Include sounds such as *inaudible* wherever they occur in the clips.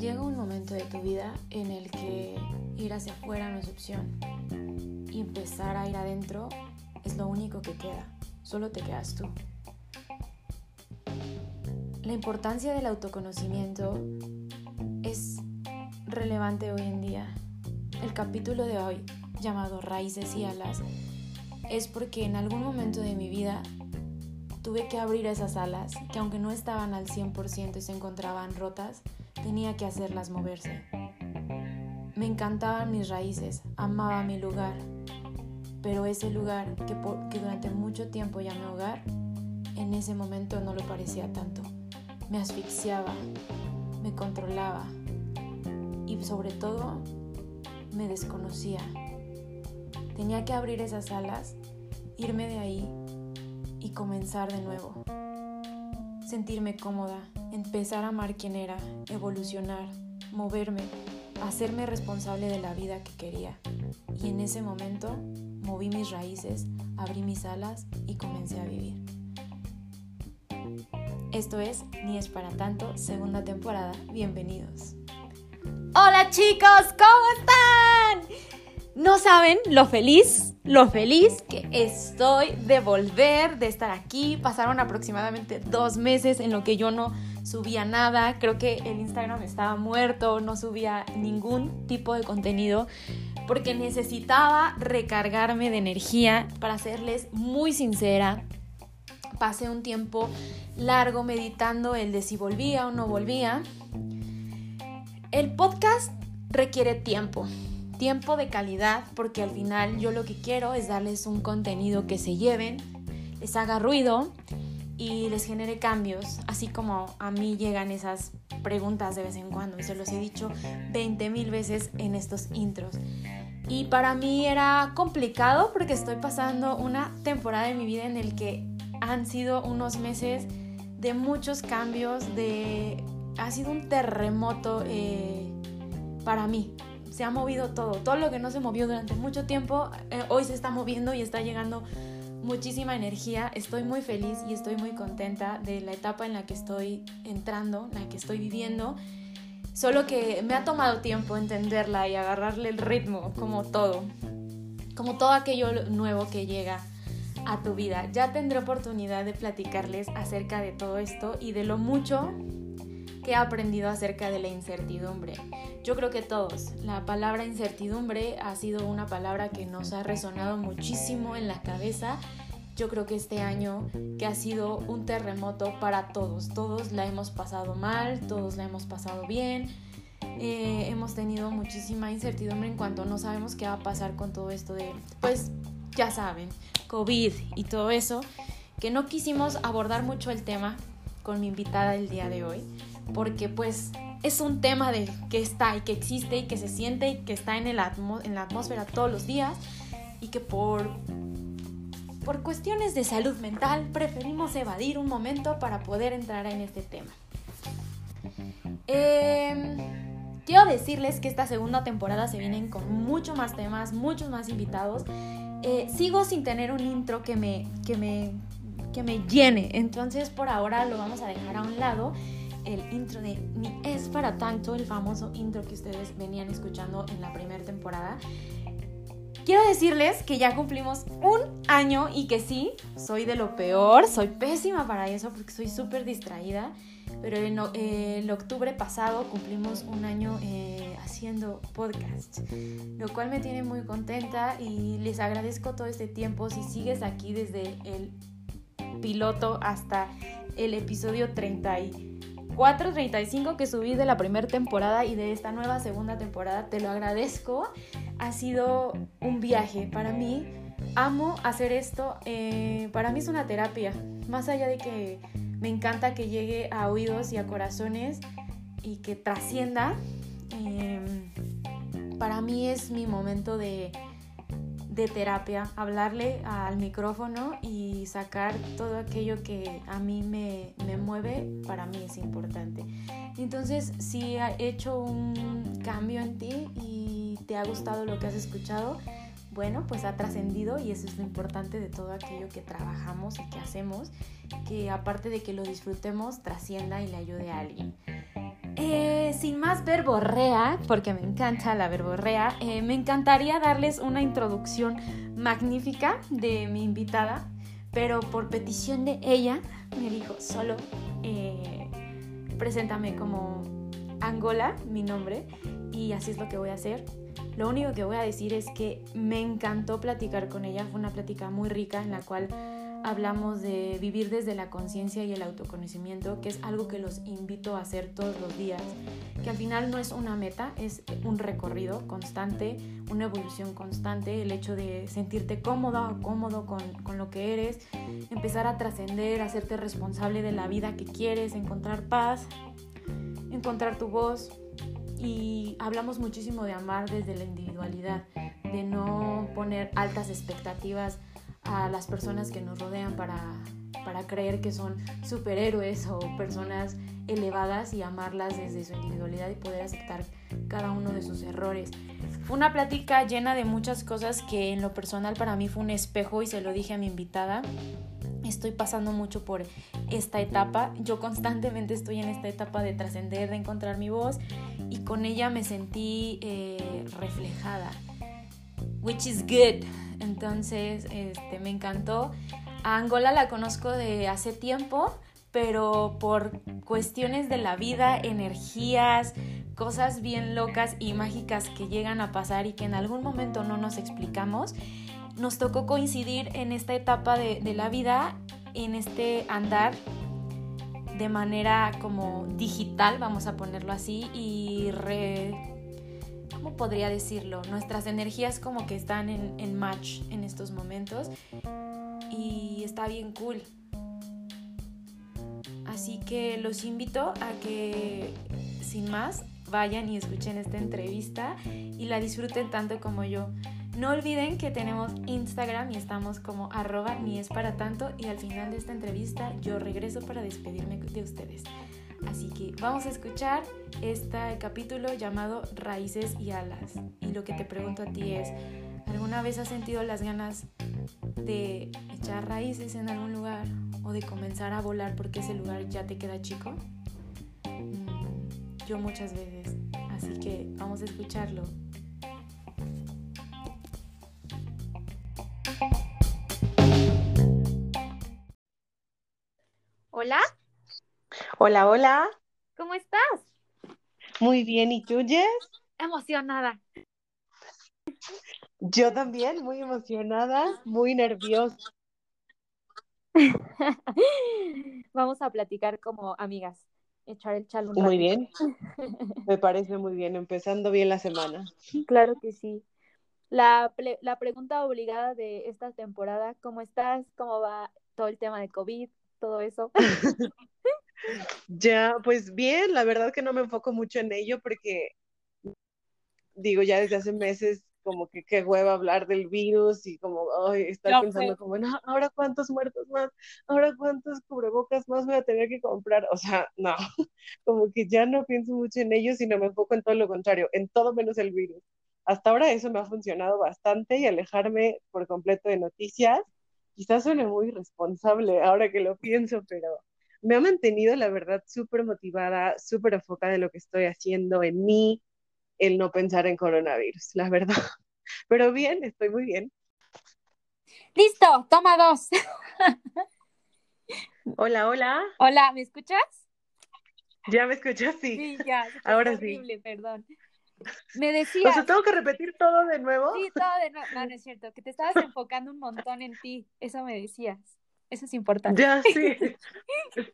Llega un momento de tu vida en el que ir hacia afuera no es opción y empezar a ir adentro es lo único que queda, solo te quedas tú. La importancia del autoconocimiento es relevante hoy en día. El capítulo de hoy, llamado Raíces y Alas, es porque en algún momento de mi vida tuve que abrir esas alas que aunque no estaban al 100% y se encontraban rotas, tenía que hacerlas moverse. Me encantaban mis raíces, amaba mi lugar, pero ese lugar que, durante mucho tiempo llamé hogar, en ese momento no lo parecía tanto. Me asfixiaba, me controlaba y sobre todo me desconocía. Tenía que abrir esas alas, irme de ahí y comenzar de nuevo. Sentirme cómoda, empezar a amar quien era, evolucionar, moverme, hacerme responsable de la vida que quería. Y en ese momento moví mis raíces, abrí mis alas y comencé a vivir. Esto es Ni es para tanto, segunda temporada. Bienvenidos. Hola chicos, ¿cómo están? No saben lo feliz, lo feliz que estoy de volver, de estar aquí. Pasaron aproximadamente dos meses en lo que yo no subía nada. Creo que el Instagram estaba muerto, no subía ningún tipo de contenido porque necesitaba recargarme de energía. Para serles muy sincera, pasé un tiempo largo meditando el de si volvía o no volvía. El podcast requiere tiempo, tiempo de calidad, porque al final yo lo que quiero es darles un contenido que se lleven, les haga ruido y les genere cambios, así como a mí llegan esas preguntas de vez en cuando, y se los he dicho 20 mil veces en estos intros. Y para mí era complicado porque estoy pasando una temporada de mi vida en el que han sido unos meses de muchos cambios, de ha sido un terremoto eh, para mí. Se ha movido todo. Todo lo que no se movió durante mucho tiempo, eh, hoy se está moviendo y está llegando muchísima energía. Estoy muy feliz y estoy muy contenta de la etapa en la que estoy entrando, en la que estoy viviendo. Solo que me ha tomado tiempo entenderla y agarrarle el ritmo, como todo. Como todo aquello nuevo que llega a tu vida. Ya tendré oportunidad de platicarles acerca de todo esto y de lo mucho que he aprendido acerca de la incertidumbre. Yo creo que todos, la palabra incertidumbre ha sido una palabra que nos ha resonado muchísimo en la cabeza. Yo creo que este año que ha sido un terremoto para todos, todos la hemos pasado mal, todos la hemos pasado bien. Eh, hemos tenido muchísima incertidumbre en cuanto no sabemos qué va a pasar con todo esto de, pues ya saben, COVID y todo eso, que no quisimos abordar mucho el tema con mi invitada el día de hoy, porque pues es un tema de que está y que existe y que se siente y que está en, el en la atmósfera todos los días y que por, por cuestiones de salud mental preferimos evadir un momento para poder entrar en este tema. Em, quiero decirles que esta segunda temporada se vienen con mucho más temas, muchos más invitados. Eh, sigo sin tener un intro que me, que me que me llene. Entonces por ahora lo vamos a dejar a un lado. El intro de Ni es para tanto, el famoso intro que ustedes venían escuchando en la primera temporada. Quiero decirles que ya cumplimos un año y que sí, soy de lo peor, soy pésima para eso porque soy súper distraída, pero en el octubre pasado cumplimos un año eh, haciendo podcast, lo cual me tiene muy contenta y les agradezco todo este tiempo. Si sigues aquí desde el piloto hasta el episodio 34, 35 que subí de la primera temporada y de esta nueva segunda temporada. Te lo agradezco. Ha sido un viaje para mí. Amo hacer esto. Eh, para mí es una terapia. Más allá de que me encanta que llegue a oídos y a corazones y que trascienda. Em, para mí es mi momento de de terapia, hablarle al micrófono y sacar todo aquello que a mí me, mueve, para mí es importante. Entonces, si ha hecho un cambio en ti y te ha gustado lo que has escuchado, bueno, pues ha trascendido y eso es lo importante de todo aquello que trabajamos y que hacemos, que aparte de que lo disfrutemos, trascienda y le ayude a alguien. Eh, sin más verborrea, porque me encanta la verborrea, eh, me encantaría darles una introducción magnífica de mi invitada, pero por petición de ella me dijo solo, eh, preséntame como Angola, mi nombre, y así es lo que voy a hacer. Lo único que voy a decir es que me encantó platicar con ella, fue una plática muy rica en la cual hablamos de vivir desde la conciencia y el autoconocimiento, que es algo que los invito a hacer todos los días, que al final no es una meta, es un recorrido constante, una evolución constante, el hecho de sentirte cómoda o cómodo con, con lo que eres, empezar a trascender, hacerte responsable de la vida que quieres, encontrar paz, encontrar tu voz, y hablamos muchísimo de amar desde la individualidad, de no poner altas expectativas a las personas que nos rodean para, para creer que son superhéroes o personas elevadas y amarlas desde su individualidad y poder aceptar cada uno de sus errores. Fue una plática llena de muchas cosas que en lo personal para mí fue un espejo y se lo dije a mi invitada estoy pasando mucho por esta etapa. Yo constantemente estoy en esta etapa de trascender, de encontrar mi voz y con ella me sentí eh, reflejada, which is good. Entonces, este, me encantó. A Angola la conozco de hace tiempo, pero por cuestiones de la vida, energías, cosas bien locas y mágicas que llegan a pasar y que en algún momento no nos explicamos, nos tocó coincidir en esta etapa de, la vida, en este andar de manera como digital, vamos a ponerlo así, y re... ¿Cómo podría decirlo? Nuestras energías como que están en, en match en estos momentos y está bien cool. Así que los invito a que, sin más, vayan y escuchen esta entrevista y la disfruten tanto como yo. No olviden que tenemos Instagram y estamos como arroba ni es para tanto y al final de esta entrevista yo regreso para despedirme de ustedes. Así que vamos a escuchar este capítulo llamado Raíces y Alas. Y lo que te pregunto a ti es, ¿alguna vez has sentido las ganas de echar raíces en algún lugar o de comenzar a volar porque ese lugar ya te queda chico? Mm, yo muchas veces. Así que vamos a escucharlo. Hola. Hola, hola. ¿Cómo estás? Muy bien, ¿y tú, Jess? Emocionada. Yo también, muy emocionada, muy nerviosa. *laughs* Vamos a platicar como amigas, echar el chalo. Muy bien, *laughs* me parece muy bien, empezando bien la semana. Claro que sí. La, la pregunta obligada de esta temporada, ¿cómo estás? ¿Cómo va todo el tema de COVID? todo eso? *laughs* ya, pues bien, la verdad que no me enfoco mucho en ello porque, digo, ya desde hace meses como que qué hueva hablar del virus y como, ay, estar pensando como, no, ahora cuántos muertos más, ahora cuántos cubrebocas más voy a tener que comprar, o sea, *laughs* no, como que ya no pienso mucho en ello, sino me enfoco en todo lo contrario, en todo menos el virus. Hasta ahora eso me ha funcionado bastante y alejarme por completo de noticias quizás suene muy responsable ahora que lo pienso, pero me ha mantenido, la verdad, súper motivada, súper enfocada en lo que estoy haciendo, en mí, el no pensar en coronavirus, la verdad. *laughs* Pero bien, estoy muy bien. Listo, toma dos. *laughs* Hola, hola. Hola, ¿me escuchas? ¿Ya me escuchas? Sí. Sí, ya. Ahora horrible, perdón. Me decía. O sea, tengo que repetir todo de nuevo. Sí, todo de nuevo. No, no es cierto. Que te estabas *laughs* enfocando un montón en ti. Eso me decías. Eso es importante. Ya, sí. *laughs*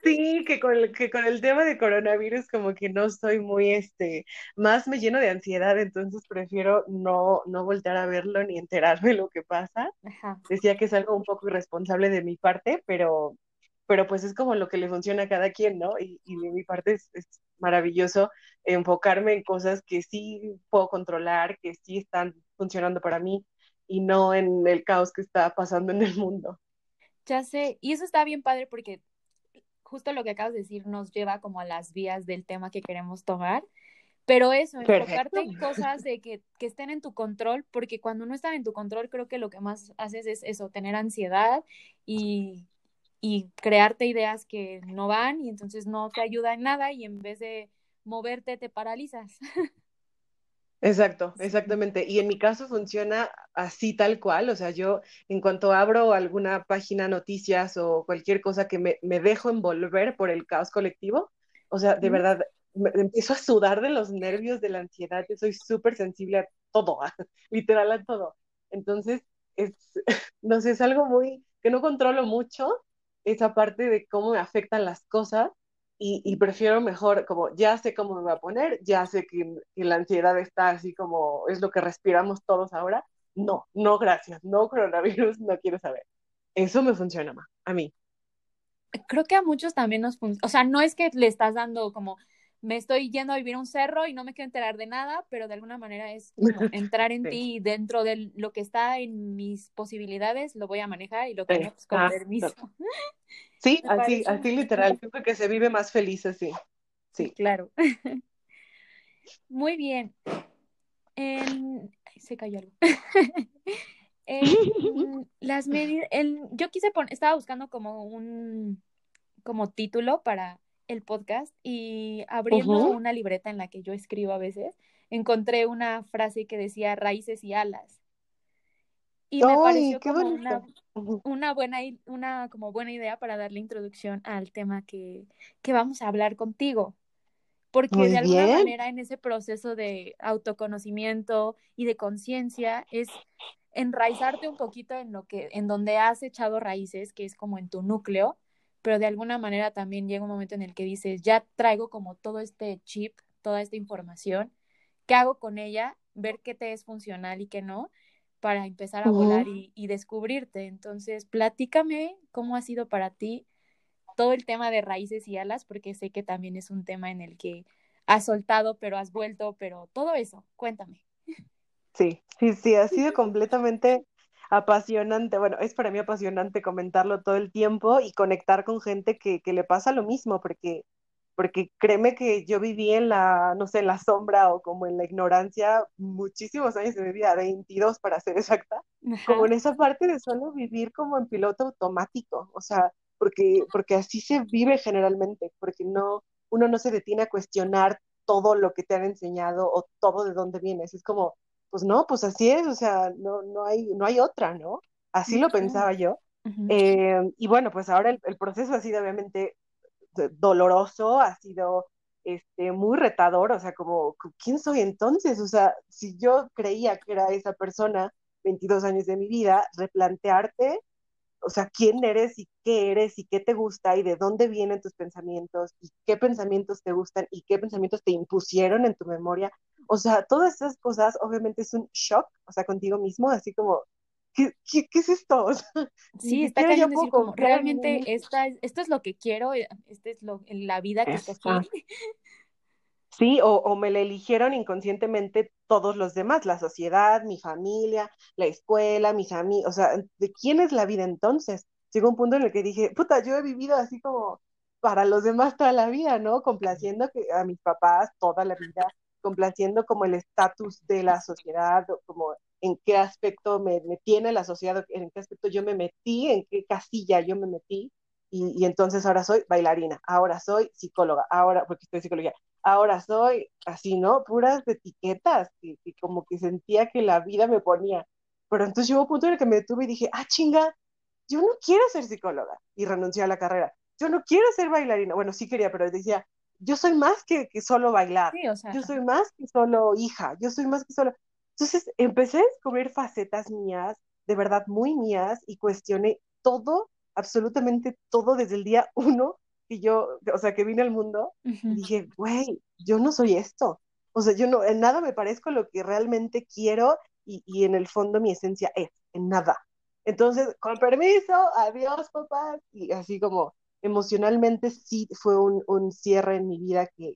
Sí, que con, el, que con el tema de coronavirus como que no estoy muy, este, más me lleno de ansiedad, entonces prefiero no, no voltear a verlo ni enterarme lo que pasa. Decía que es algo un poco irresponsable de mi parte, pero, pero pues es como lo que le funciona a cada quien, ¿no? Y, y de mi parte es, es maravilloso enfocarme en cosas que sí puedo controlar, que sí están funcionando para mí y no en el caos que está pasando en el mundo. Ya sé, y eso está bien padre porque justo lo que acabas de decir nos lleva como a las vías del tema que queremos tomar, Pero eso, enfocarte en cosas de que, que, estén en tu control, porque cuando no están en tu control, creo que lo que más haces es eso, tener ansiedad y, y crearte ideas que no van y entonces no te ayuda en nada y en vez de moverte te paralizas. *laughs* Exacto, exactamente. Y en mi caso funciona así tal cual. O sea, yo en cuanto abro alguna página, noticias o cualquier cosa que me, me dejo envolver por el caos colectivo, o sea, de verdad, me, empiezo a sudar de los nervios, de la ansiedad. Yo soy súper sensible a todo, *laughs* literal a todo. Entonces, es, *laughs* no sé, es algo muy que no controlo mucho, esa parte de cómo me afectan las cosas y, prefiero mejor, como ya sé cómo me va a poner, ya sé que, la ansiedad está así como es lo que respiramos todos ahora. No, no, gracias, no coronavirus, no quiero saber. Eso me funciona más, a mí. Creo que a muchos también nos funciona, o sea, no es que le estás dando como, me estoy yendo a vivir a un cerro y no me quiero enterar de nada, pero de alguna manera es *laughs* entrar en ti y dentro de lo que está en mis posibilidades lo voy a manejar y lo que no, pues con ah, permiso. Sí, *laughs* así, así literal, creo que se vive más feliz así. Sí, claro. *laughs* Muy bien. se cayó algo. las medidas, yo quise poner, estaba buscando como un como título para el podcast y abriendo una libreta en la que yo escribo a veces, encontré una frase que decía raíces y alas. Y me pareció como una, una, buena, una como buena idea para darle introducción al tema que, que vamos a hablar contigo. Porque de alguna manera en ese proceso de autoconocimiento y de conciencia es enraizarte un poquito en lo que, en donde has echado raíces, que es como en tu núcleo, pero de alguna manera también llega un momento en el que dices, ya traigo como todo este chip, toda esta información, ¿qué hago con ella? Ver qué te es funcional y qué no, para empezar a volar y, descubrirte. Entonces, platícame cómo ha sido para ti todo el tema de raíces y alas, porque sé que también es un tema en el que has soltado, pero has vuelto, pero todo eso, cuéntame. Sí, sí, sí, ha sido *laughs* completamente apasionante. Bueno, es para mí apasionante comentarlo todo el tiempo y conectar con gente que, que le pasa lo mismo, porque porque créeme que yo viví en la, no sé, en la sombra o como en la ignorancia muchísimos años de mi vida, 22 para ser exacta, como en esa parte de solo vivir como en piloto automático, o sea, porque, porque así se vive generalmente, porque no, uno no se detiene a cuestionar todo lo que te han enseñado o todo de dónde vienes, es como, pues no, pues así es, o sea, no, no, hay, no hay otra, ¿no? Así lo pensaba yo. Eh, y bueno, pues ahora el, el, proceso ha sido obviamente doloroso, ha sido este, muy retador, o sea, como, ¿quién soy entonces? O sea, si yo creía que era esa persona 22 años de mi vida, replantearte, o sea, quién eres y qué eres y qué te gusta y de dónde vienen tus pensamientos y qué pensamientos te gustan y qué pensamientos te impusieron en tu memoria. O sea, todas esas cosas obviamente es un shock, o sea, contigo mismo, así como, ¿qué, es esto? *laughs* sí, está cayendo decir como, realmente esta, esto es lo que quiero, eh, esta es lo, la vida que escogí. *laughs* Sí, o, o, me la eligieron inconscientemente todos los demás, la sociedad, mi familia, la escuela, mis amigos, o sea, ¿de quién es la vida entonces? Llegó un punto en el que dije, puta, yo he vivido así como para los demás toda la vida, ¿no? Complaciendo a mis papás toda la vida, complaciendo como el estatus de la sociedad, como en qué aspecto me, tiene la sociedad, en qué aspecto yo me metí, en qué casilla yo me metí, y, y, entonces ahora soy bailarina, ahora soy psicóloga, ahora, porque estoy psicología, ahora soy así, ¿no? Puras etiquetas, que, como que sentía que la vida me ponía. Pero entonces llegó un punto en el que me detuve y dije, ah, chinga, yo no quiero ser psicóloga, y renuncié a la carrera. Yo no quiero ser bailarina. Bueno, sí quería, pero decía, yo soy más que, que solo bailar. Yo soy más que solo hija. Yo soy más que solo. Entonces empecé a descubrir facetas mías, de verdad muy mías, y cuestioné todo, absolutamente todo desde el día uno que yo, o sea, que vine al mundo. y dije, güey, yo no soy esto. O sea, yo no, en nada me parezco lo que realmente quiero y, y en el fondo mi esencia es, en nada. Entonces, con permiso, adiós, papá. Y así como emocionalmente sí fue un, cierre en mi vida que,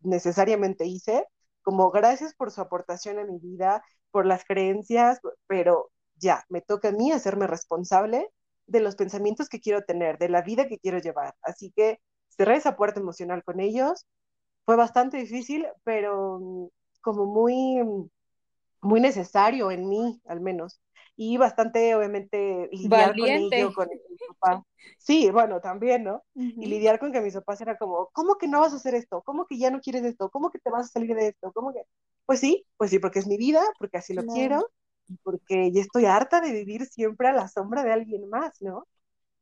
necesariamente hice como gracias por su aportación a mi vida, por las creencias, pero ya, me toca a mí hacerme responsable de los pensamientos que quiero tener, de la vida que quiero llevar. Así que cerré esa puerta emocional con ellos fue bastante difícil, pero mm, como muy, muy necesario en mí, al menos. Y bastante, obviamente, lidiar con ello, con mi papá. Sí, bueno, también, ¿no? Y lidiar con que mis papás era como, ¿cómo que no vas a hacer esto? ¿Cómo que ya no quieres esto? ¿Cómo que te vas a salir de esto? ¿Cómo que? Pues sí, pues sí, porque es mi vida, porque así lo quiero, porque ya estoy harta de vivir siempre a la sombra de alguien más, ¿no?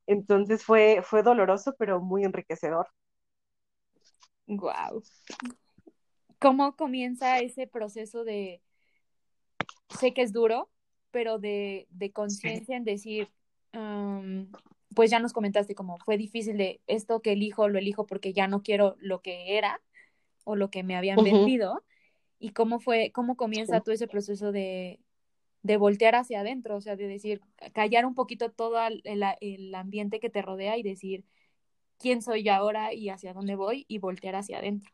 Entonces fue, fue doloroso, pero muy enriquecedor. Wow. ¿Cómo comienza ese proceso de, sé que es duro, pero de, conciencia en decir, pues ya nos comentaste como fue difícil de esto que elijo, lo elijo porque ya no quiero lo que era o lo que me habían vendido. ¿Y cómo fue, cómo comienza todo ese proceso de, de voltear hacia adentro? O sea, de decir, callar un poquito todo el, el ambiente que te rodea y decir, quién soy yo ahora y hacia dónde voy y voltear hacia adentro.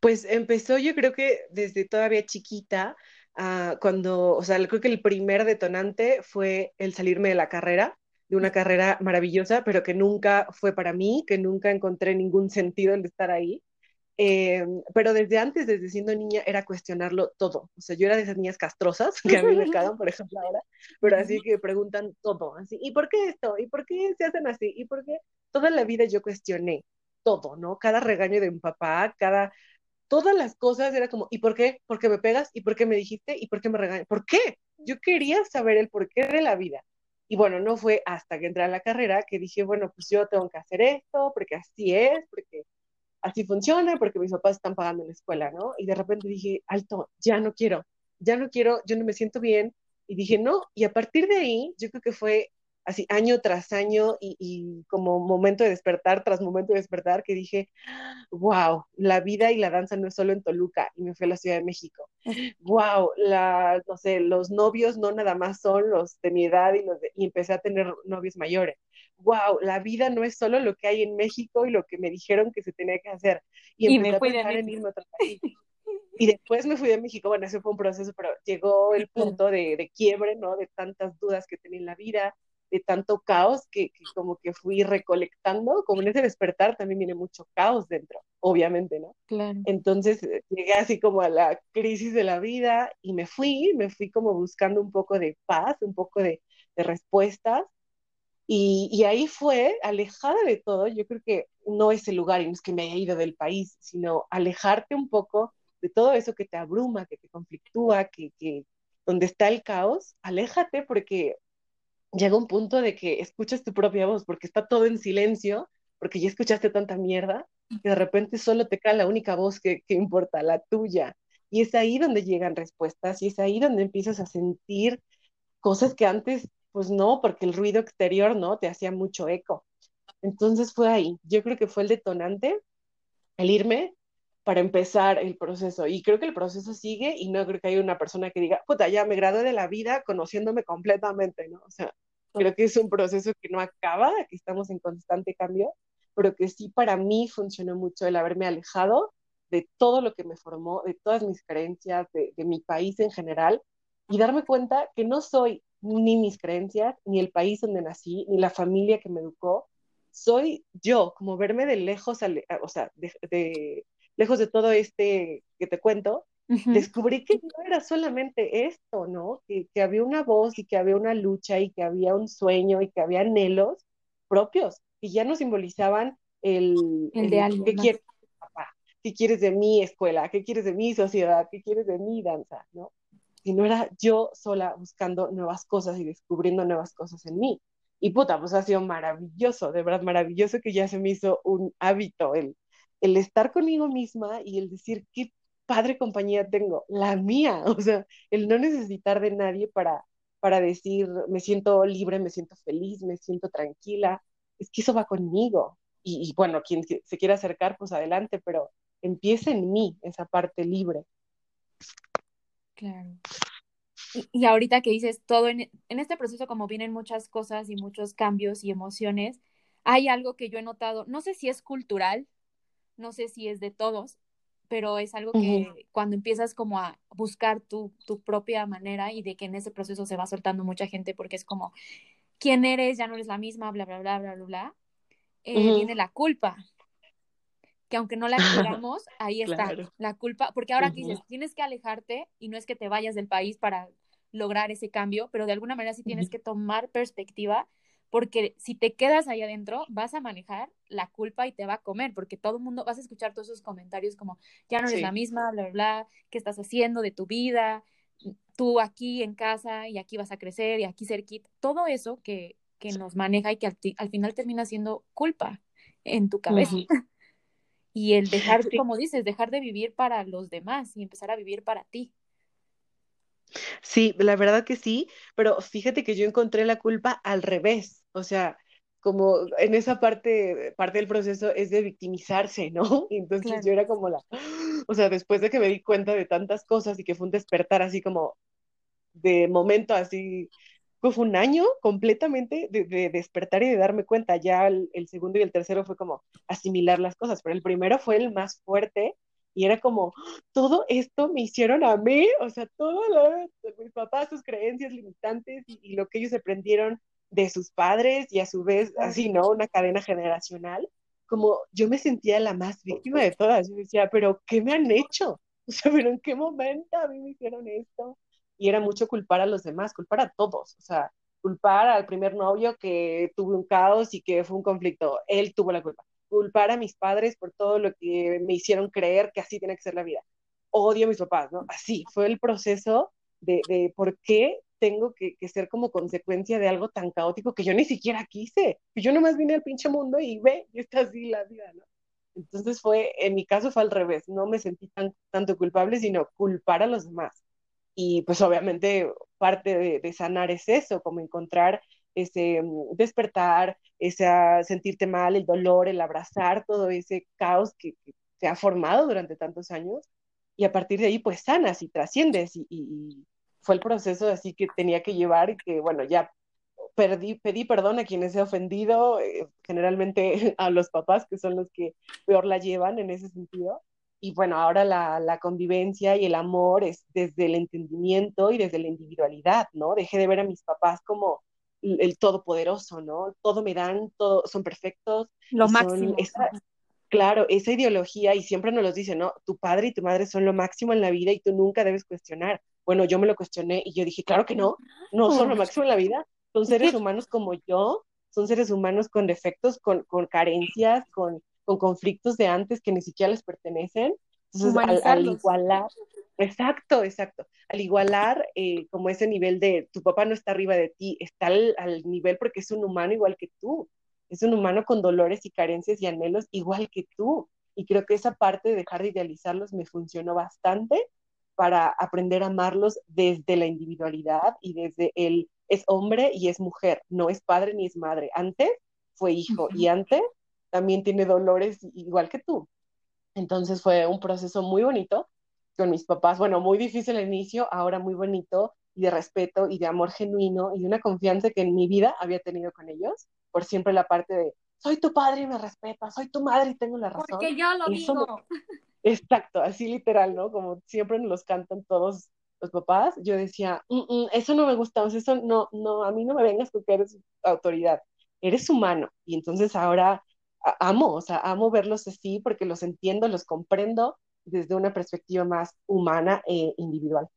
Pues empezó yo creo que desde todavía chiquita, ah, cuando, o sea, creo que el primer detonante fue el salirme de la carrera, de una carrera maravillosa, pero que nunca fue para mí, que nunca encontré ningún sentido en estar ahí. Eh, pero desde antes, desde siendo niña, era cuestionarlo todo. O sea, yo era de esas niñas castrosas *laughs* que a mí me cagan, por ejemplo, ahora, pero así que preguntan todo, así, ¿y por qué esto? ¿Y por qué se hacen así? ¿Y por qué? Toda la vida yo cuestioné todo, ¿no? Cada regaño de mi papá, cada, todas las cosas era como, ¿y por qué? ¿Por qué me pegas? ¿Y por qué me dijiste? ¿Y por qué me regañas? ¿Por qué? Yo quería saber el porqué de la vida. Y bueno, no fue hasta que entré a la carrera que dije, bueno, pues yo tengo que hacer esto, porque así es, porque así funciona, porque mis papás están pagando en la escuela, ¿no? Y de repente dije, alto, ya no quiero, ya no quiero, yo no me siento bien. Y dije, no, y a partir de ahí, yo creo que fue así año tras año y, como momento de despertar tras momento de despertar que dije, wow, la vida y la danza no es solo en Toluca y me fui a la Ciudad de México. Wow, la, no sé, los novios no nada más son los de mi edad y, los y empecé a tener novios mayores wow, la vida no es solo lo que hay en México y lo que me dijeron que se tenía que hacer. Y, me fui a pensar en irme a otro país. *laughs* Y después me fui de México, bueno, ese fue un proceso, pero llegó el punto de, de quiebre, ¿no? De tantas dudas que tenía en la vida, de tanto caos que, que, como que fui recolectando, como en ese despertar también viene mucho caos dentro, obviamente, ¿no? Claro. Entonces eh, llegué así como a la crisis de la vida y me fui, me fui como buscando un poco de paz, un poco de, de respuestas y, ahí fue, alejada de todo, yo creo que no es el lugar, y no es que me haya ido del país, sino alejarte un poco de todo eso que te abruma, que te conflictúa, que, que donde está el caos, aléjate porque llega un punto de que escuchas tu propia voz, porque está todo en silencio, porque ya escuchaste tanta mierda, que de repente solo te cae la única voz que, que importa, la tuya. Y es ahí donde llegan respuestas, y es ahí donde empiezas a sentir cosas que antes pues no, porque el ruido exterior, ¿no? Te hacía mucho eco. Entonces fue ahí. Yo creo que fue el detonante, el irme para empezar el proceso. Y creo que el proceso sigue y no creo que haya una persona que diga, puta, ya me gradué de la vida conociéndome completamente, ¿no? O sea, creo que es un proceso que no acaba, que estamos en constante cambio, pero que sí para mí funcionó mucho el haberme alejado de todo lo que me formó, de todas mis creencias, de, de mi país en general, y darme cuenta que no soy ni mis creencias, ni el país donde nací, ni la familia que me educó. Soy yo, como verme de lejos, o sea, de, lejos de todo este que te cuento, descubrí que no era solamente esto, ¿no? Que, que, había una voz y que había una lucha y que había un sueño y que había anhelos propios y ya no simbolizaban el, el, de alguien. ¿Qué quieres papá? ¿Qué quieres de mi escuela? ¿Qué quieres de mi sociedad? ¿Qué quieres de mi danza? ¿no? y no era yo sola buscando nuevas cosas y descubriendo nuevas cosas en mí. Y puta, pues ha sido maravilloso, de verdad maravilloso que ya se me hizo un hábito el, el estar conmigo misma y el decir qué padre compañía tengo, la mía, *laughs* o sea, el no necesitar de nadie para, para decir me siento libre, me siento feliz, me siento tranquila, es que eso va conmigo. Y, y bueno, quien se quiera acercar, pues adelante, pero empieza en mí esa parte libre. Claro. Y, ahorita que dices todo, en, en, este proceso como vienen muchas cosas y muchos cambios y emociones, hay algo que yo he notado, no sé si es cultural, no sé si es de todos, pero es algo que cuando empiezas como a buscar tu, tu propia manera y de que en ese proceso se va soltando mucha gente porque es como, ¿quién eres? Ya no eres la misma, bla, bla, bla, bla, bla, bla, eh, viene la culpa. que aunque no la *laughs* queramos, ahí está la culpa, porque ahora dices, tienes que alejarte y no es que te vayas del país para lograr ese cambio, pero de alguna manera sí tienes que tomar perspectiva, porque si te quedas ahí adentro, vas a manejar la culpa y te va a comer, porque todo el mundo, vas a escuchar todos esos comentarios como, ya no eres la misma, bla, bla, bla, ¿qué estás haciendo de tu vida? Tú aquí en casa y aquí vas a crecer y aquí cerquita, todo eso que, que nos maneja y que al, final termina siendo culpa en tu cabeza. *laughs* y el dejar, *laughs* como dices, dejar de vivir para los demás y empezar a vivir para ti. Sí, la verdad que sí, pero fíjate que yo encontré la culpa al revés, o sea, como en esa parte, parte del proceso es de victimizarse, ¿no? Y *laughs* entonces yo era como la, o sea, después de que me di cuenta de tantas cosas y que fue un despertar así como de momento así, fue un año completamente de, despertar y de darme cuenta, ya el, el segundo y el tercero fue como asimilar las cosas, pero el primero fue el más fuerte y era como, todo esto me hicieron a mí, o sea, todo lo mis papás, sus creencias limitantes y, lo que ellos aprendieron de sus padres y a su vez, así, ¿no? Una cadena generacional, como yo me sentía la más víctima de todas. Yo decía, pero ¿qué me han hecho? O sea, pero ¿en qué momento a mí me hicieron esto? Y era mucho culpar a los demás, culpar a todos, o sea, culpar al primer novio que tuvo un caos y que fue un conflicto, él tuvo la culpa culpar a mis padres por todo lo que me hicieron creer que así tiene que ser la vida. Odio a mis papás, ¿no? Así fue el proceso de, de por qué tengo que, ser como consecuencia de algo tan caótico que yo ni siquiera quise. Yo nomás vine al pinche mundo y ve, y está así la vida, ¿no? Entonces fue, en mi caso fue al revés, no me sentí tan, tanto culpable, sino culpar a los demás. Y pues obviamente parte de sanar es eso, como encontrar ese mm, despertar, ese sentirte mal, el dolor, el abrazar todo ese caos que, se ha formado durante tantos años y a partir de ahí pues sanas y trasciendes y, fue el proceso así que tenía que llevar y que bueno, ya perdí, pedí perdón a quienes he ofendido, eh, generalmente *laughs* a los papás que son los que peor la llevan en ese sentido. Y bueno, ahora la, la, convivencia y el amor es desde el entendimiento y desde la individualidad, ¿no? Dejé de ver a mis papás como el todopoderoso, ¿no? Todo me dan, todo, son perfectos. Lo máximo. claro, esa ideología, y siempre nos lo dicen, ¿no? Tu padre y tu madre son lo máximo en la vida y tú nunca debes cuestionar. Bueno, yo me lo cuestioné y yo dije, claro que no, no son lo máximo en la vida, son seres humanos como yo, son seres humanos con defectos, con, con carencias, con, con conflictos de antes que ni siquiera les pertenecen. Entonces, al, igualar, exacto, exacto, al igualar eh, como ese nivel de tu papá no está arriba de ti, está al, nivel porque es un humano igual que tú, es un humano con dolores y carencias y anhelos igual que tú. Y creo que esa parte de dejar de idealizarlos me funcionó bastante para aprender a amarlos desde la individualidad y desde el es hombre y es mujer, no es padre ni es madre. Antes fue hijo y antes también tiene dolores igual que tú. Entonces fue un proceso muy bonito con mis papás, bueno, muy difícil al inicio, ahora muy bonito y de respeto y de amor genuino y de una confianza que en mi vida había tenido con ellos, por siempre la parte de, soy tu padre y me respeta, soy tu madre y tengo la razón. Porque yo lo digo. *laughs* Exacto, así literal, ¿no? Como siempre nos los cantan todos los papás, yo decía, mm, mm, eso no me gusta, eso no, no, a mí no me vengas porque eres autoridad, eres humano. Y entonces ahora amo, o sea, amo verlos así porque los entiendo, los comprendo desde una perspectiva más humana e individual.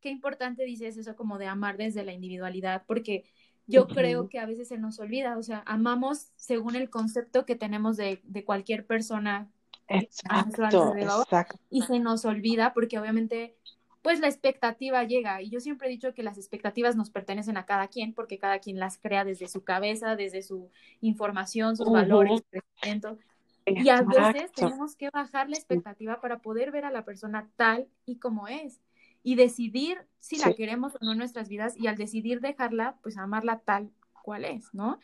Qué importante dices eso como de amar desde la individualidad, porque yo creo que a veces se nos olvida, o sea, amamos según el concepto que tenemos de, de cualquier persona exacto, exacto. y se nos olvida porque obviamente pues la expectativa llega. Y yo siempre he dicho que las expectativas nos pertenecen a cada quien, porque cada quien las crea desde su cabeza, desde su información, sus valores, crecimiento. Y a veces tenemos que bajar la expectativa para poder ver a la persona tal y como es y decidir si la queremos o no en nuestras vidas y al decidir dejarla, pues amarla tal cual es, ¿no?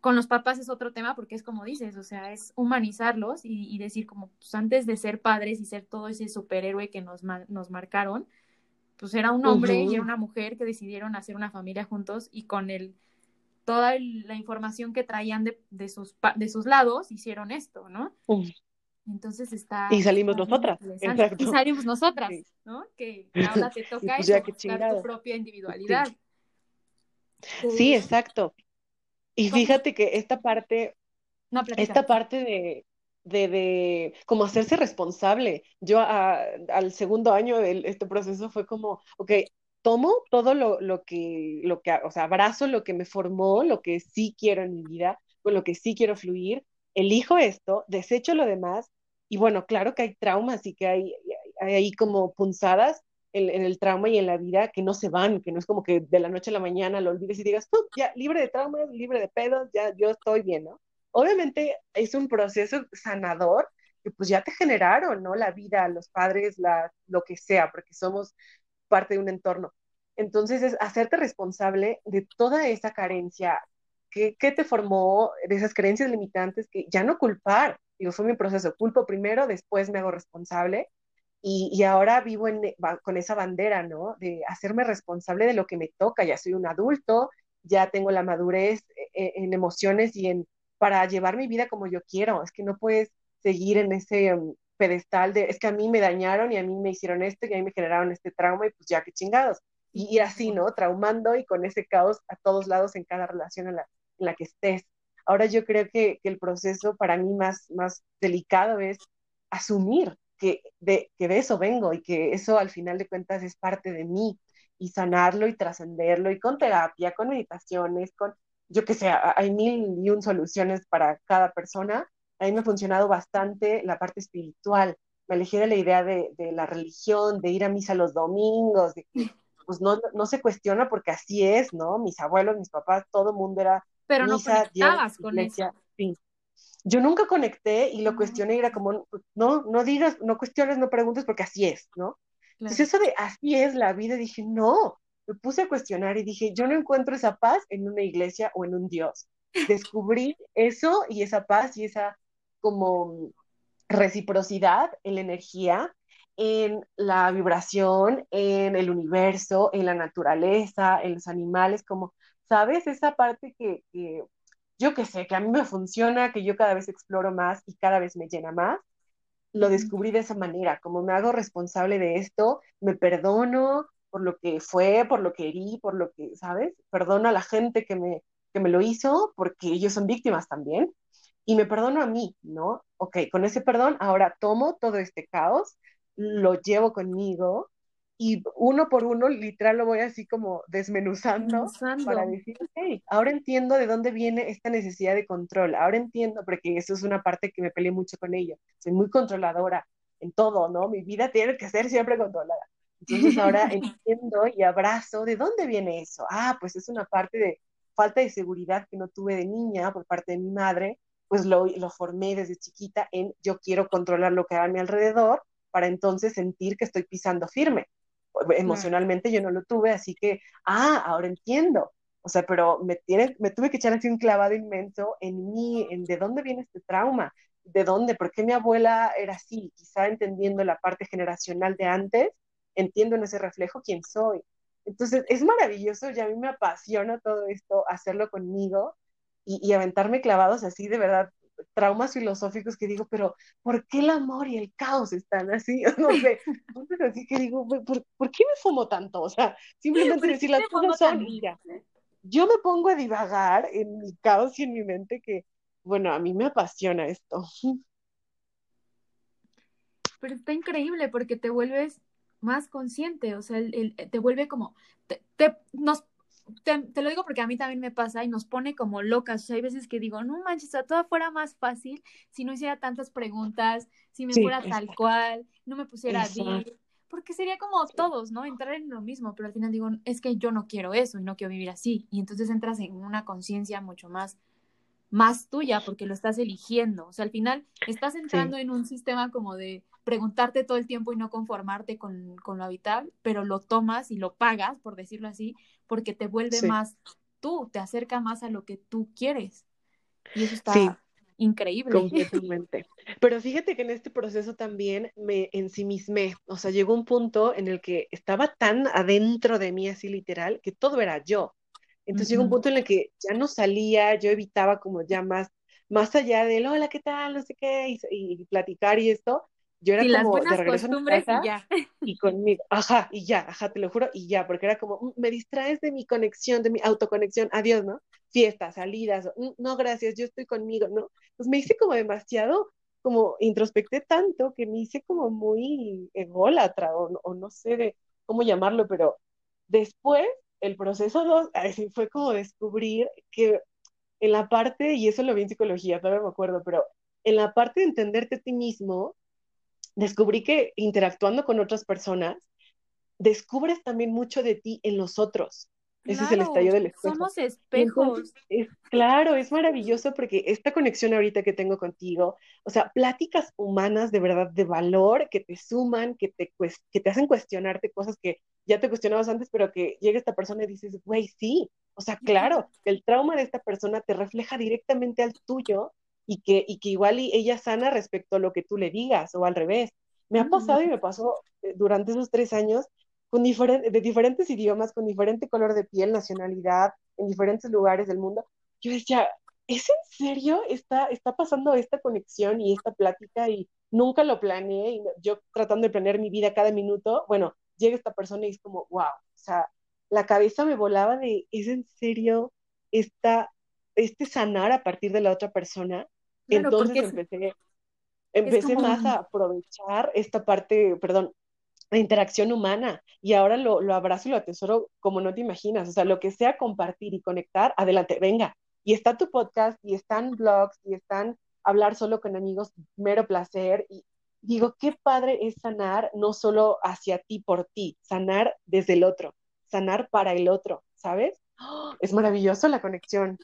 Con los papás es otro tema porque es como dices, o sea, es humanizarlos y, decir como, pues antes de ser padres y ser todo ese superhéroe que nos, nos marcaron, pues era un hombre y era una mujer que decidieron hacer una familia juntos y con el, toda la información que traían de, de, sus, de sus lados hicieron esto, ¿no? Entonces está... Y salimos nosotras. Y salimos nosotras, ¿no? Que *laughs* ahora te toca pues buscar tu propia individualidad. Sí, exacto. Y fíjate que esta parte, esta parte de, de, de, como hacerse responsable. Yo al segundo año de este proceso fue como, ok, tomo todo lo, lo, que, lo que, o sea, abrazo lo que me formó, lo que sí quiero en mi vida, con lo que sí quiero fluir, elijo esto, desecho lo demás, y bueno, claro que hay traumas y que hay, hay ahí como punzadas en, en, el trauma y en la vida que no se van, que no es como que de la noche a la mañana lo olvides y digas, ya, libre de traumas, libre de pedos, ya, yo estoy bien, ¿no? Obviamente es un proceso sanador que pues ya te generaron, ¿no? La vida, los padres, la, lo que sea, porque somos parte de un entorno. Entonces es hacerte responsable de toda esa carencia que, te formó, de esas creencias limitantes, que ya no culpar, digo, fue mi proceso, culpo primero, después me hago responsable y, ahora vivo con esa bandera, ¿no? De hacerme responsable de lo que me toca, ya soy un adulto, ya tengo la madurez en, eh, en emociones y en para llevar mi vida como yo quiero. Es que no puedes seguir en ese um, pedestal de, es que a mí me dañaron y a mí me hicieron esto y a mí me generaron este trauma y pues ya que chingados. Y ir así, ¿no? Traumando y con ese caos a todos lados en cada relación en la, que estés. Ahora yo creo que, que, el proceso para mí más, más delicado es asumir que de, que de eso vengo y que eso al final de cuentas es parte de mí y sanarlo y trascenderlo y con terapia, con meditaciones, con yo que sé, hay mil y un soluciones para cada persona. A mí me ha funcionado bastante la parte espiritual. Me alejé de la idea de, de la religión, de ir a misa los domingos, de que pues no, no se cuestiona porque así es, ¿no? Mis abuelos, mis papás, todo el mundo era Pero no conectabas con eso. Yo nunca conecté y lo cuestioné y era como, no, no digas, no cuestiones, no preguntes porque así es, ¿no? Entonces eso de así es la vida, dije, no, me puse a cuestionar y dije, yo no encuentro esa paz en una iglesia o en un Dios. Descubrí eso y esa paz y esa como reciprocidad en la energía, en la vibración, en el universo, en la naturaleza, en los animales, como, ¿sabes? Esa parte que, que yo que sé, que a mí me funciona, que yo cada vez exploro más y cada vez me llena más, lo descubrí de esa manera, como me hago responsable de esto, me perdono, por lo que fue, por lo que herí, por lo que, ¿sabes? Perdono a la gente que me, que me lo hizo, porque ellos son víctimas también, y me perdono a mí, ¿no? Ok, con ese perdón, ahora tomo todo este caos, lo llevo conmigo, y uno por uno, literal, lo voy así como desmenuzando, para decir, ok, ahora entiendo de dónde viene esta necesidad de control, ahora entiendo, porque eso es una parte que me peleé mucho con ella, soy muy controladora en todo, ¿no? Mi vida tiene que ser siempre controlada. Entonces ahora *laughs* entiendo y abrazo de dónde viene eso. Ah, pues es una parte de falta de seguridad que no tuve de niña por parte de mi madre, pues lo, lo formé desde chiquita en yo quiero controlar lo que hay a mi alrededor para entonces sentir que estoy pisando firme. Emocionalmente yo no lo tuve, así que, ah, ahora entiendo. O sea, pero me, tiene, me tuve que echar así un clavado inmenso en mí, en de dónde viene este trauma, de dónde, por qué mi abuela era así, quizá entendiendo la parte generacional de antes, entiendo en ese reflejo quién soy. Entonces, es maravilloso y a mí me apasiona todo esto, hacerlo conmigo y, y, aventarme clavados así, de verdad, traumas filosóficos que digo, pero ¿por qué el amor y el caos están así? *laughs* No sé, entonces así que digo, ¿por, ¿por qué me fumo tanto? O sea, simplemente decir las cosas son, ya. Yo me pongo a divagar en mi caos y en mi mente que, bueno, a mí me apasiona esto. Pero está increíble porque te vuelves más consciente, o sea, el, el, te vuelve como, te, te nos, te, te, lo digo porque a mí también me pasa y nos pone como locas, o sea, hay veces que digo, no manches, o todo fuera más fácil si no hiciera tantas preguntas, si me sí, fuera tal cual, no me pusiera a vivir, porque sería como todos, ¿no? Entrar en lo mismo, pero al final digo, es que yo no quiero eso y no quiero vivir así, y entonces entras en una conciencia mucho más más tuya porque lo estás eligiendo, o sea, al final estás entrando sí. en un sistema como de preguntarte todo el tiempo y no conformarte con, con, lo habitual, pero lo tomas y lo pagas, por decirlo así, porque te vuelve sí. más tú, te acerca más a lo que tú quieres. Y eso está sí. increíble. Completamente. Pero fíjate que en este proceso también me ensimismé, o sea, llegó un punto en el que estaba tan adentro de mí, así literal, que todo era yo. Entonces uh -huh. llegó un punto en el que ya no salía, yo evitaba como ya más, más allá del hola, ¿qué tal? No sé qué, y, y platicar y esto, Yo era como de regreso a casa y ya. *laughs* Y conmigo, ajá, y ya, ajá, te lo juro, y ya, porque era como, mm, me distraes de mi conexión, de mi autoconexión, adiós, ¿no? Fiestas, salidas, mm, no, gracias, yo estoy conmigo, ¿no? Pues me hice como demasiado, como introspecté tanto que me hice como muy ególatra, o, o no sé de cómo llamarlo, pero después, el proceso dos, fue como descubrir que en la parte, y eso lo vi en psicología, todavía me acuerdo, pero en la parte de entenderte a ti mismo, descubrí que interactuando con otras personas, descubres también mucho de ti en los otros. Ese es el estallido del espejo. Somos espejos. es, claro, es maravilloso porque esta conexión ahorita que tengo contigo, o sea, pláticas humanas de verdad de valor que te suman, que te, que te hacen cuestionarte cosas que ya te cuestionabas antes, pero que llega esta persona y dices, güey, sí, o sea, claro, el trauma de esta persona te refleja directamente al tuyo y que, y que igual ella sana respecto a lo que tú le digas o al revés. Me ha pasado y me pasó eh, durante esos tres años con de diferentes idiomas, con diferente color de piel, nacionalidad, en diferentes lugares del mundo. Yo decía, ¿es en serio? Está, está pasando esta conexión y esta plática y nunca lo planeé. Y yo tratando de planear mi vida cada minuto, bueno, llega esta persona y es como, wow, o sea, la cabeza me volaba de, ¿es en serio esta, este sanar a partir de la otra persona? Entonces empecé, empecé más a aprovechar esta parte, perdón, la interacción humana y ahora lo, lo abrazo y lo atesoro como no te imaginas, o sea, lo que sea compartir y conectar, adelante, venga. Y está tu podcast y están blogs y están hablar solo con amigos, mero placer y digo, qué padre es sanar no solo hacia ti por ti, sanar desde el otro, sanar para el otro, ¿sabes? *gasps* Es maravilloso la conexión.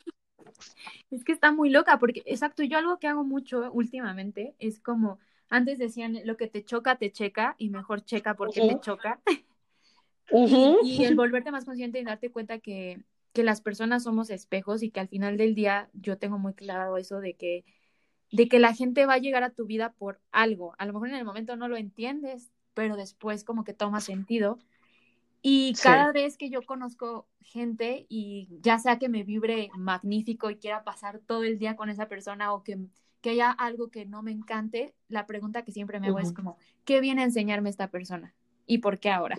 Es que está muy loca, porque exacto, yo algo que hago mucho últimamente es como, antes decían, lo que te choca, te checa, y mejor checa porque te choca. *laughs* y, el volverte más consciente y darte cuenta que, que las personas somos espejos y que al final del día yo tengo muy claro eso de que, de que la gente va a llegar a tu vida por algo. A lo mejor en el momento no lo entiendes, pero después como que toma sentido. Y cada vez que yo conozco gente y ya sea que me vibre magnífico y quiera pasar todo el día con esa persona o que, que haya algo que no me encante, la pregunta que siempre me hago es como, ¿qué viene a enseñarme esta persona? ¿Y por qué ahora?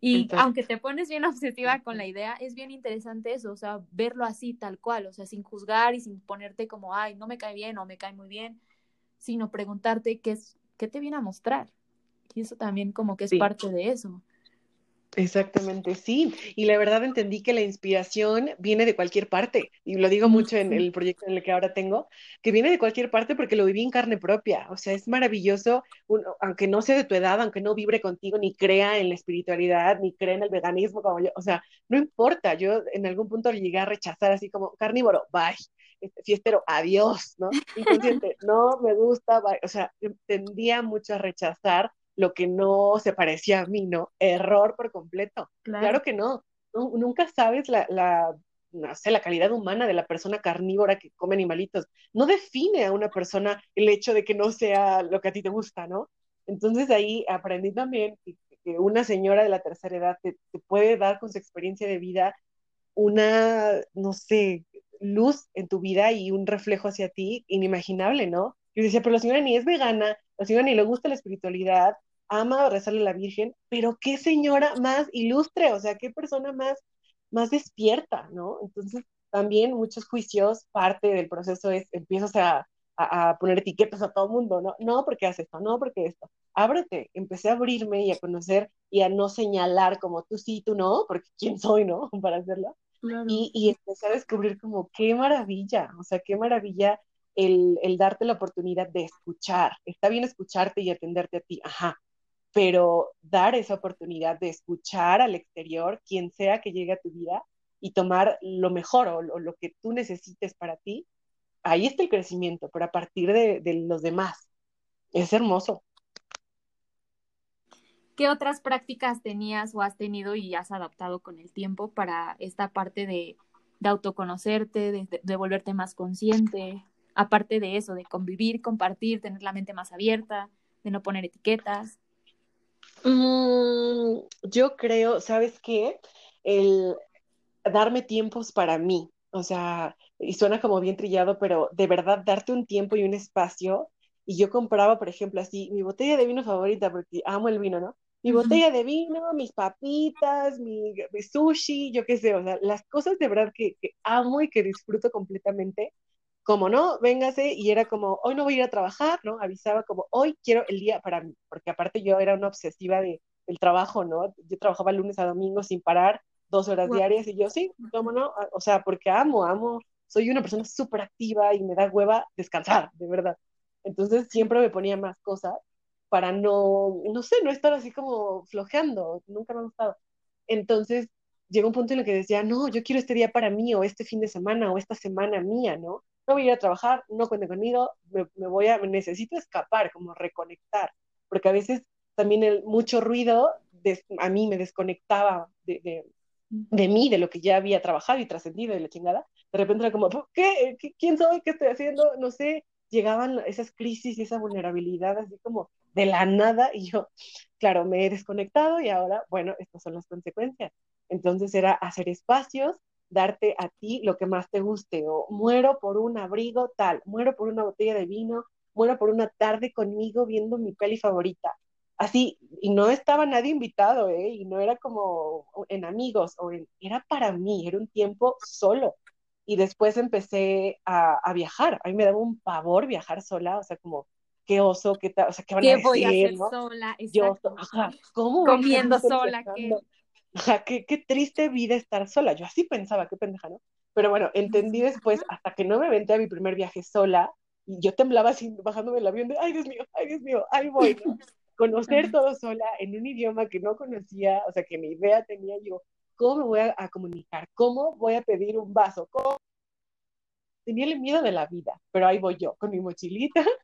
Y aunque te pones bien *laughs* obsesiva con la idea, es bien interesante eso, o sea, verlo así tal cual, o sea, sin juzgar y sin ponerte como, ay, no me cae bien o me cae muy bien, sino preguntarte qué es, qué te viene a mostrar. Y eso también como que es parte de eso. Exactamente, sí. Y la verdad entendí que la inspiración viene de cualquier parte. Y lo digo mucho en el proyecto en el que ahora tengo, que viene de cualquier parte porque lo viví en carne propia. O sea, es maravilloso, aunque no sea de tu edad, aunque no vibre contigo, ni crea en la espiritualidad, ni crea en el veganismo como yo. O sea, no importa. Yo en algún punto llegué a rechazar así como carnívoro, bye. Este, fiestero, adiós, ¿no? Inconsciente, no me gusta, bye. O sea, tendía mucho a rechazar lo que no se parecía a mí, ¿no? Error por completo. Claro, que no. Nunca sabes la, la, no sé, la calidad humana de la persona carnívora que come animalitos. No define a una persona el hecho de que no sea lo que a ti te gusta, ¿no? Entonces ahí aprendí también que, una señora de la tercera edad te, puede dar con su experiencia de vida una, no sé, luz en tu vida y un reflejo hacia ti inimaginable, ¿no? Yo decía, pero la señora ni es vegana, la señora ni le gusta la espiritualidad, ama rezarle a la Virgen, pero qué señora más ilustre, o sea, qué persona más, más despierta, ¿no? Entonces, también muchos juicios, parte del proceso es, empiezas a, a, poner etiquetas a todo mundo, ¿no? No porque haces esto, no porque esto. Ábrete, empecé a abrirme y a conocer y a no señalar como tú sí, tú no, porque *laughs* quién soy, ¿no? *laughs* Para hacerlo. Y, y empecé a descubrir como qué maravilla, o sea, qué maravilla el, darte la oportunidad de escuchar. Está bien escucharte y atenderte a ti, ajá, pero dar esa oportunidad de escuchar al exterior, quien sea que llegue a tu vida, y tomar lo mejor o, lo que tú necesites para ti, ahí está el crecimiento, pero a partir de, los demás. Es hermoso. ¿Qué otras prácticas tenías o has tenido y has adaptado con el tiempo para esta parte de, de autoconocerte, de, de, volverte más consciente? Aparte de eso, de convivir, compartir, tener la mente más abierta, de no poner etiquetas. Mm, yo creo, ¿sabes qué? El darme tiempos para mí, o sea, y suena como bien trillado, pero de verdad darte un tiempo y un espacio y yo compraba, por ejemplo, así, mi botella de vino favorita, porque amo el vino, ¿no? Mi botella de vino, mis papitas, mi, sushi, yo qué sé, o sea, las cosas de verdad que, que amo y que disfruto completamente, como no, véngase, y era como, hoy no voy a ir a trabajar, ¿no? Avisaba como, hoy quiero el día para mí, porque aparte yo era una obsesiva de, del trabajo, ¿no? Yo trabajaba lunes a domingo sin parar, dos horas diarias, y yo, sí, ¿cómo no? O sea, porque amo, amo, soy una persona súper activa y me da hueva descansar, de verdad. Entonces siempre me ponía más cosas para no, no sé, no estar así como flojeando, nunca me ha gustado. Entonces llegó un punto en el que decía, no, yo quiero este día para mí, o este fin de semana, o esta semana mía, ¿no? No voy a ir a trabajar, no cuente conmigo, me, voy a, necesito escapar, como reconectar, porque a veces también el mucho ruido a mí me desconectaba de, de, de, mí, de lo que ya había trabajado y trascendido de la chingada. De repente era como, ¿qué? ¿Quién soy? ¿Qué estoy haciendo? No sé, llegaban esas crisis y esa vulnerabilidad así como de la nada y yo, claro, me he desconectado y ahora, bueno, estas son las consecuencias. Entonces era hacer espacios, darte a ti lo que más te guste o muero por un abrigo tal, muero por una botella de vino, muero por una tarde conmigo viendo mi peli favorita. Así, y no estaba nadie invitado, ¿eh? Y no era como en amigos, o era para mí, era un tiempo solo y después empecé a, viajar. A mí me daba un pavor viajar sola, o sea, como, qué oso, qué tal, o sea, qué van a decir, voy a hacer sola? Yo, ajá, ¿cómo Comiendo sola, ¿qué? Ajá, qué, qué triste vida estar sola. Yo así pensaba, qué pendeja, ¿no? Pero bueno, entendí después, hasta que no me aventé a mi primer viaje sola, y yo temblaba así, bajándome el avión de, ay Dios mío, ay Dios mío, ahí voy, ¿no? Conocer todo sola en un idioma que no conocía, o sea, que mi idea tenía yo, ¿Cómo me voy a, comunicar? ¿Cómo voy a pedir un vaso? Tenía el miedo de la vida, pero ahí voy yo con mi mochilita *laughs*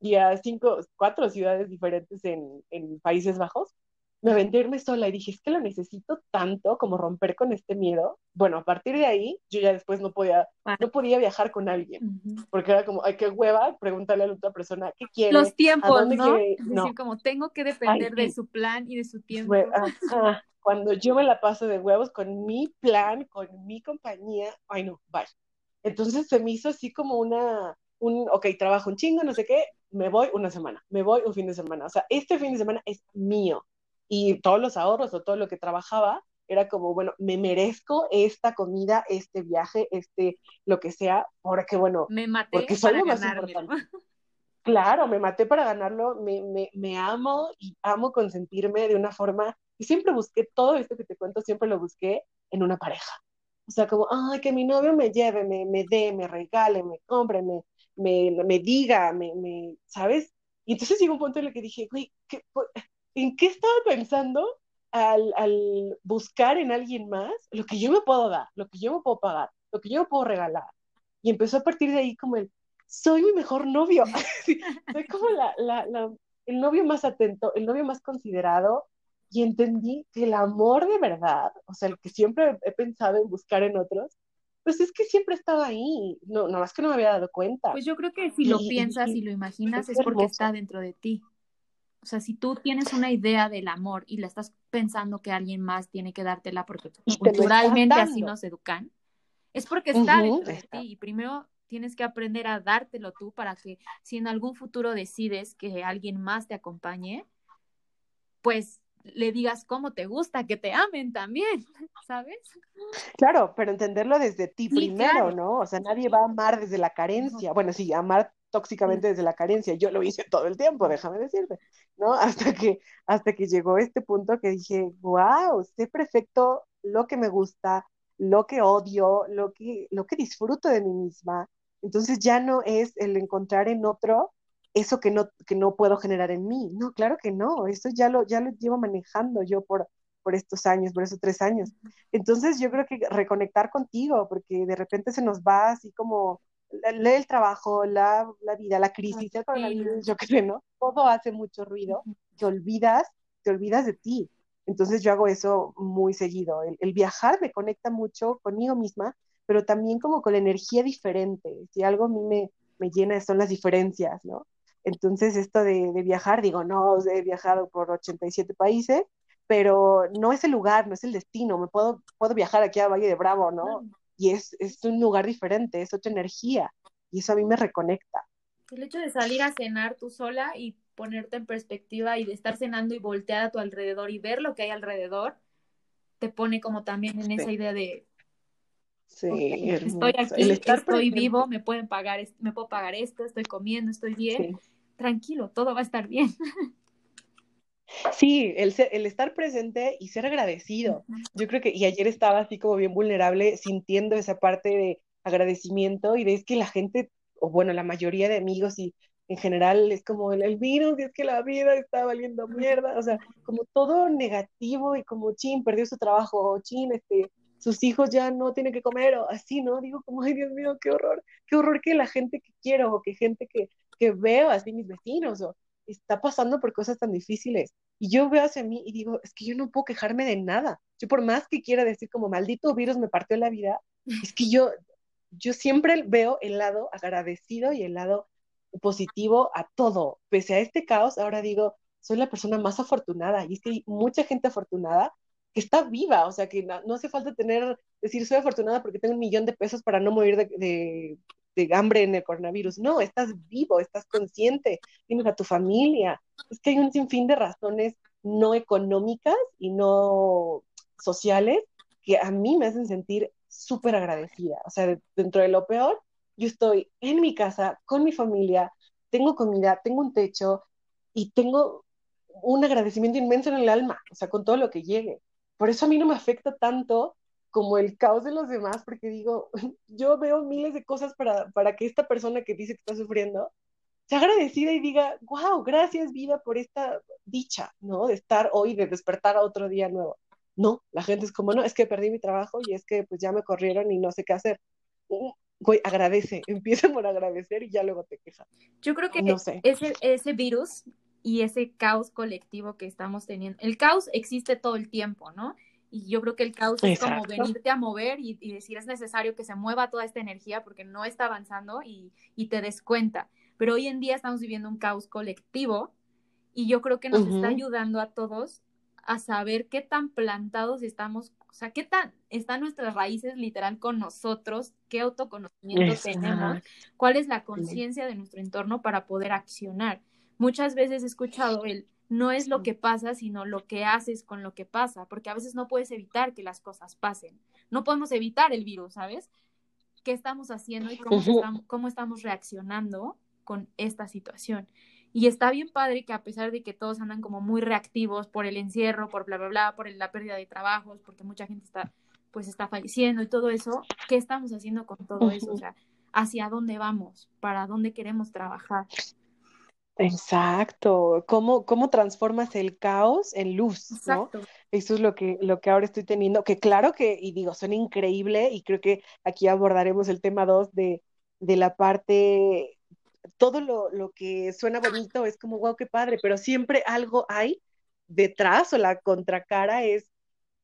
y a cinco, cuatro ciudades diferentes en, en Países Bajos. Me irme sola y dije, es que lo necesito tanto como romper con este miedo. Bueno, a partir de ahí, yo ya después no podía, no podía viajar con alguien, porque era como, ay, qué hueva, preguntarle a la otra persona, ¿qué quiere? Los tiempos, ¿no? Es decir, como tengo que depender de su plan y de su tiempo cuando yo me la paso de huevos con mi plan, con mi compañía, ay no, bye. Entonces se me hizo así como una, un, ok, trabajo un chingo, no sé qué, me voy una semana, me voy un fin de semana. O sea, este fin de semana es mío. Y todos los ahorros o todo lo que trabajaba era como, bueno, me merezco esta comida, este viaje, este, lo que sea, porque bueno, me maté porque soy lo más importante. Claro, me maté para ganarlo, me, me, me amo y amo consentirme de una forma y siempre busqué todo esto que te cuento, siempre lo busqué en una pareja. O sea, como, ay, que mi novio me lleve, me, me dé, me regale, me compre, me, me, me diga, me, me, ¿sabes? Y entonces llegó un punto en el que dije, güey, ¿en qué estaba pensando al, al, buscar en alguien más lo que yo me puedo dar, lo que yo me puedo pagar, lo que yo me puedo regalar? Y empezó a partir de ahí como el, soy mi mejor novio. *laughs* soy como la, la, la, el novio más atento, el novio más considerado, y entendí que el amor de verdad, o sea, el que siempre he pensado en buscar en otros, pues es que siempre estaba ahí, no, nada más que no me había dado cuenta. Pues yo creo que si lo piensas y, lo imaginas es, porque está dentro de ti. O sea, si tú tienes una idea del amor y la estás pensando que alguien más tiene que dártela porque culturalmente así nos educan, es porque está dentro de ti. Y primero tienes que aprender a dártelo tú para que si en algún futuro decides que alguien más te acompañe, pues le digas cómo te gusta que te amen también, *laughs* ¿sabes? Claro, pero entenderlo desde ti primero, ¿no? O sea, nadie va a amar desde la carencia. Bueno, sí, amar tóxicamente desde la carencia. Yo lo hice todo el tiempo, déjame decirte, ¿no? *laughs* Hasta que, hasta que llegó este punto que dije, wow, sé perfecto lo que me gusta, lo que odio, lo que, lo que disfruto de mí misma. Entonces ya no es el encontrar en otro eso que no, que no puedo generar en mí. No, claro que no, eso ya lo, ya lo llevo manejando yo por, por estos años, por esos tres años. Entonces yo creo que reconectar contigo, porque de repente se nos va así como lee el trabajo, la, la vida, la crisis, *laughs* yo creo, ¿no? Todo hace mucho ruido, te olvidas, te olvidas de ti. Entonces yo hago eso muy seguido. El, el, viajar me conecta mucho conmigo misma, pero también como con la energía diferente. Si algo a mí me, me llena son las diferencias, ¿no? Entonces, esto de, viajar, digo, no, he viajado por 87 países, pero no es el lugar, no es el destino. Me puedo, puedo viajar aquí a Valle de Bravo, ¿no? Y es, es un lugar diferente, es otra energía. Y eso a mí me reconecta. El hecho de salir a cenar tú sola y ponerte en perspectiva y de estar cenando y voltear a tu alrededor y ver lo que hay alrededor, te pone como también en esa idea de Sí, estoy aquí, estoy vivo, me pueden pagar, me puedo pagar esto, estoy comiendo, estoy bien. Tranquilo, todo va a estar bien. *laughs* Sí, el, el estar presente y ser agradecido. Yo creo que, y ayer estaba así como bien vulnerable, sintiendo esa parte de agradecimiento y de es que la gente, o bueno, la mayoría de amigos y en general es como el, el virus, y es que la vida está valiendo mierda, o sea, como todo negativo y como chin, perdió su trabajo, o chin, este, sus hijos ya no tienen que comer, o así, ¿no? Digo como, ay Dios mío, qué horror, qué horror que la gente que quiero, o que gente que, que veo, así mis vecinos, o está pasando por cosas tan difíciles. Y yo veo hacia mí y digo, es que yo no puedo quejarme de nada. Yo por más que quiera decir como maldito virus me partió la vida, *laughs* es que yo, yo siempre veo el lado agradecido y el lado positivo a todo. Pese a este caos, ahora digo, soy la persona más afortunada y es que hay mucha gente afortunada que está viva, o sea, que no, hace falta tener, decir, soy afortunada porque tengo un millón de pesos para no morir de, de, hambre en el coronavirus. No, estás vivo, estás consciente, tienes a tu familia. Es que hay un sinfín de razones no económicas y no sociales que a mí me hacen sentir súper agradecida. O sea, dentro de lo peor, yo estoy en mi casa, con mi familia, tengo comida, tengo un techo y tengo un agradecimiento inmenso en el alma, o sea, con todo lo que llegue. Por eso a mí no me afecta tanto como el caos de los demás, porque digo, *laughs* yo veo miles de cosas para, para que esta persona que dice que está sufriendo sea agradecida y diga, wow, gracias vida por esta dicha, ¿no? De estar hoy, de despertar a otro día nuevo. No, la gente es como, no, es que perdí mi trabajo y es que pues ya me corrieron y no sé qué hacer güey, agradece, *laughs* empieza por agradecer y ya luego te quejas. Yo creo que ese, ese virus y ese caos colectivo que estamos teniendo, el caos existe todo el tiempo, ¿no? Y yo creo que el caos es como venirte a mover y, decir es necesario que se mueva toda esta energía porque no está avanzando y, y, te des cuenta. Pero hoy en día estamos viviendo un caos colectivo y yo creo que nos está ayudando a todos a saber qué tan plantados estamos o sea, qué tan están nuestras raíces literal con nosotros, qué autoconocimiento tenemos, cuál es la conciencia de nuestro entorno para poder accionar. Muchas veces he escuchado el no es lo que pasa, sino lo que haces con lo que pasa, porque a veces no puedes evitar que las cosas pasen. No podemos evitar el virus, ¿sabes? ¿Qué estamos haciendo y cómo, estamos, cómo estamos reaccionando con esta situación? Y está bien padre que a pesar de que todos andan como muy reactivos por el encierro, por bla, bla, bla, por la pérdida de trabajos, porque mucha gente está, pues está falleciendo y todo eso, ¿qué estamos haciendo con todo eso? O sea, ¿hacia dónde vamos? ¿Para dónde queremos trabajar? Exacto. ¿Cómo, cómo transformas el caos en luz? Exacto. Eso es lo que, lo que ahora estoy teniendo, que claro que, y digo, son increíble, y creo que aquí abordaremos el tema 2 de, de la parte todo lo, que suena bonito es como, wow, qué padre, pero siempre algo hay detrás o la contracara es,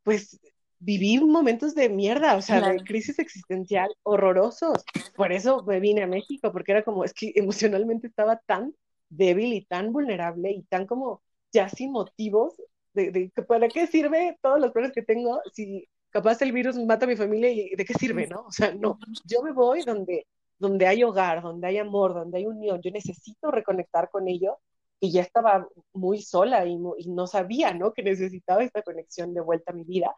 pues, vivir momentos de mierda, o sea, de crisis existencial horrorosos. Por eso me vine a México, porque era como, es que emocionalmente estaba tan débil y tan vulnerable y tan como ya sin motivos de, de ¿para qué sirve todos los problemas que tengo si capaz el virus mata a mi familia y de qué sirve, ¿no? O sea, no, yo me voy donde donde hay hogar, donde hay amor, donde hay unión, yo necesito reconectar con ello y ya estaba muy sola y, no sabía, ¿no? Que necesitaba esta conexión de vuelta a mi vida,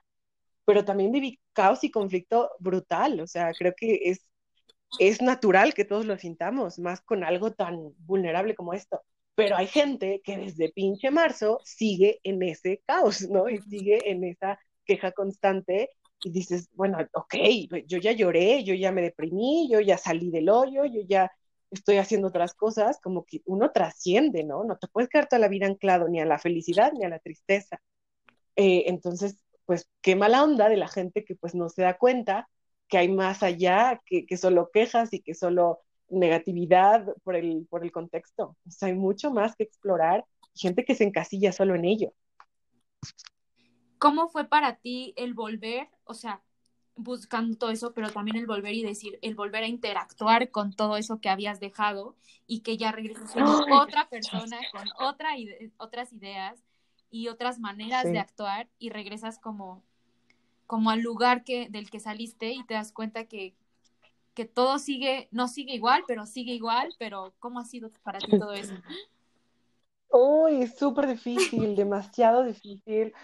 pero también viví caos y conflicto brutal, o sea, creo que es, es natural que todos lo sintamos, más con algo tan vulnerable como esto. Pero hay gente que desde pinche marzo sigue en ese caos, ¿no? Y sigue en esa queja constante y dices, bueno, ok, yo ya lloré, yo ya me deprimí, yo ya salí del hoyo, yo ya estoy haciendo otras cosas, como que uno trasciende, ¿no? No te puedes quedar toda la vida anclado ni a la felicidad ni a la tristeza. Eh, entonces, pues qué mala onda de la gente que pues no se da cuenta que hay más allá que, que solo quejas y que solo negatividad por el, por el contexto. O sea, hay mucho más que explorar, gente que se encasilla solo en ello. ¿Cómo fue para ti el volver, o sea, buscando todo eso, pero también el volver y decir, el volver a interactuar con todo eso que habías dejado y que ya regresas siendo otra persona con otra otras ideas y otras maneras de actuar y regresas como, como al lugar que, del que saliste y te das cuenta que, que todo sigue, no sigue igual, pero sigue igual, pero ¿cómo ha sido para ti todo eso? Uy, súper difícil, demasiado difícil,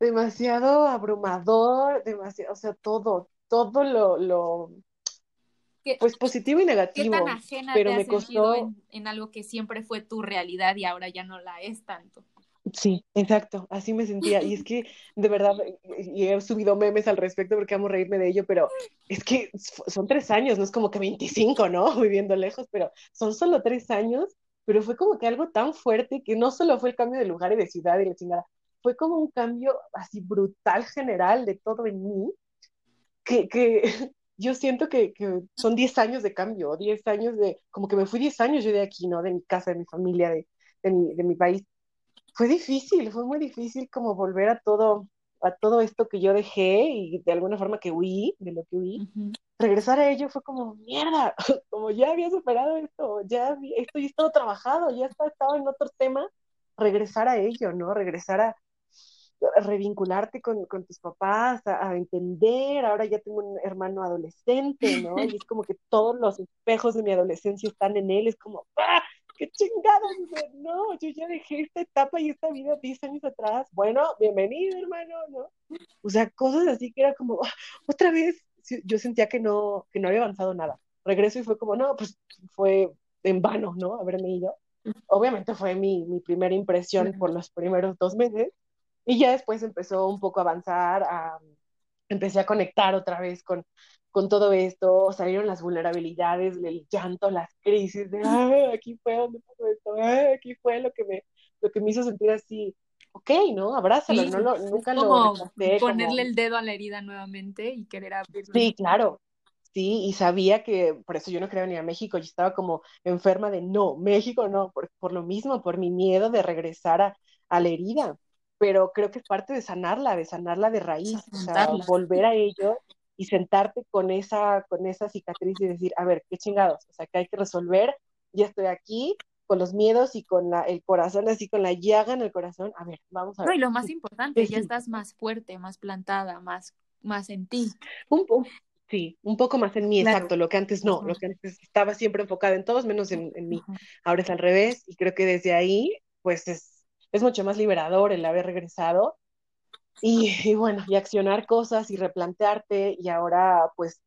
demasiado abrumador, demasiado, o sea, todo, todo lo, lo pues positivo y negativo. ¿Qué tan ajena pero te me has costó... sentido en, en algo que siempre fue tu realidad y ahora ya no la es tanto? Sí, exacto, así me sentía. Y es *laughs* que, de verdad, y he subido memes al respecto porque amo reírme de ello, pero es que son tres años, no es como que 25, ¿no? *laughs* Viviendo lejos, pero son solo tres años, pero fue como que algo tan fuerte que no solo fue el cambio de lugar y de ciudad y la chingada, fue como un cambio así brutal general de todo en mí, que, que *laughs* yo siento que, que son 10 años de cambio, 10 años de, como que me fui 10 años yo de aquí, ¿no? De mi casa, de mi familia, de, de, mi, de mi país fue difícil, fue muy difícil como volver a todo, a todo esto que yo dejé y de alguna forma que huí, de lo que huí. Ujú. Regresar a ello fue como, mierda, *laughs* como ya había superado esto, ya había- esto ya estaba trabajado, ya está- estaba en otro tema, regresar a ello, ¿no? Regresar a, a revincularte con, con tus papás, a, a entender, ahora ya tengo un hermano adolescente, ¿no? Y es como que todos los espejos de mi adolescencia están en él, es como, ¡ah! ¡Qué sea, no, yo ya dejé esta etapa y esta vida 10 años atrás. Bueno, bienvenido, hermano, ¿no? O sea, cosas así que era como, ¡ah! otra vez, yo sentía que no, que no había avanzado nada. Regreso y fue como, no, pues fue en vano, ¿no? Haberme ido. Obviamente fue mi, mi primera impresión por los primeros dos meses y ya después empezó un poco a avanzar, a, empecé a conectar otra vez con, con todo esto, salieron las vulnerabilidades, el llanto, las crisis de, "Ah, aquí fue donde pasó esto, aquí fue lo que me, lo que me hizo sentir así, ok, ¿no? Abrázalo, Sí, no lo, nunca lo como rechacé, ponerle como, el dedo a la herida nuevamente y querer abrirlo. sí, claro, sí, y sabía que, por eso yo no quería venir a México, yo estaba como enferma de, no, México no, por, por lo mismo, por mi miedo de regresar a, a la herida, pero creo que es parte de sanarla, de sanarla de raíz, o sea, volver a ello y sentarte con esa, con esa cicatriz y decir, a ver, qué chingados, o sea, que hay que resolver, ya estoy aquí, con los miedos y con la, el corazón así, con la llaga en el corazón, a ver, vamos a No, ver. y lo más importante, ¿Qué ya sí? estás más fuerte, más plantada, más, más en ti. Un, un- sí, un poco más en mí, Claro. exacto, lo que antes no, lo que antes estaba siempre enfocada en todos menos en, en mí. Ajá. Ahora es al revés y creo que desde ahí, pues es, es mucho más liberador el haber regresado y, bueno, y accionar cosas y replantearte y ahora pues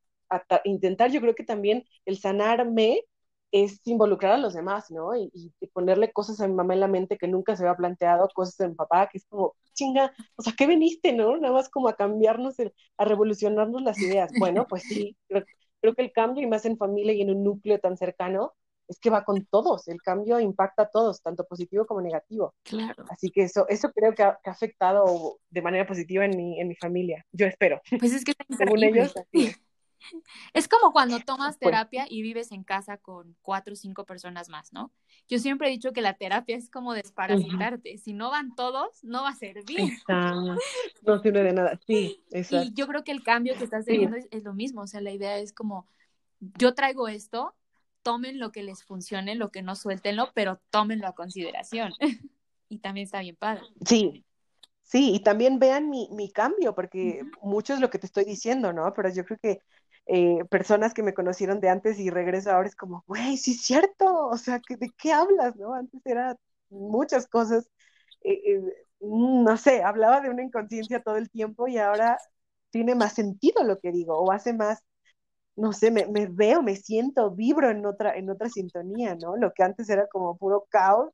intentar, yo creo que también el sanarme es involucrar a los demás, ¿no? Y, ponerle cosas a mi mamá en la mente que nunca se había planteado, cosas a mi papá, que es como, chinga, o sea, ¿qué veniste, no? Nada más como a cambiarnos, a revolucionarnos las ideas. Bueno, pues sí, creo, creo que el cambio, y más en familia y en un núcleo tan cercano, es que va con todos, el cambio impacta a todos, tanto positivo como negativo. Claro. Así que eso, eso creo que ha, que ha afectado de manera positiva en mi, en mi familia. Yo espero. Pues es que *laughs* Según ellos, así es. *laughs* Como cuando *laughs* tomas terapia y vives en casa con cuatro o cinco personas más, ¿no? Yo siempre he dicho que la terapia es como desparasitarte. Si no van todos, no va a servir. No sirve de nada. Sí, Y exacto. yo creo que el cambio que estás Sí. teniendo es, es lo mismo. O sea, la idea es como, yo traigo esto, tomen lo que les funcione, lo que no suéltenlo, pero tómenlo a consideración. *laughs* y también está bien padre. Sí, sí, y también vean mi, mi cambio, porque mucho es lo que te estoy diciendo, ¿no? Pero yo creo que eh, personas que me conocieron de antes y regreso ahora es como, güey, sí es cierto, o sea, ¿que- ¿de qué hablas, no? Antes era muchas cosas, eh, eh, no sé, hablaba de una inconsciencia todo el tiempo y ahora tiene más sentido lo que digo, o hace más, no sé, me, me veo, me siento, vibro en otra, en otra sintonía, ¿no? Lo que antes era como puro caos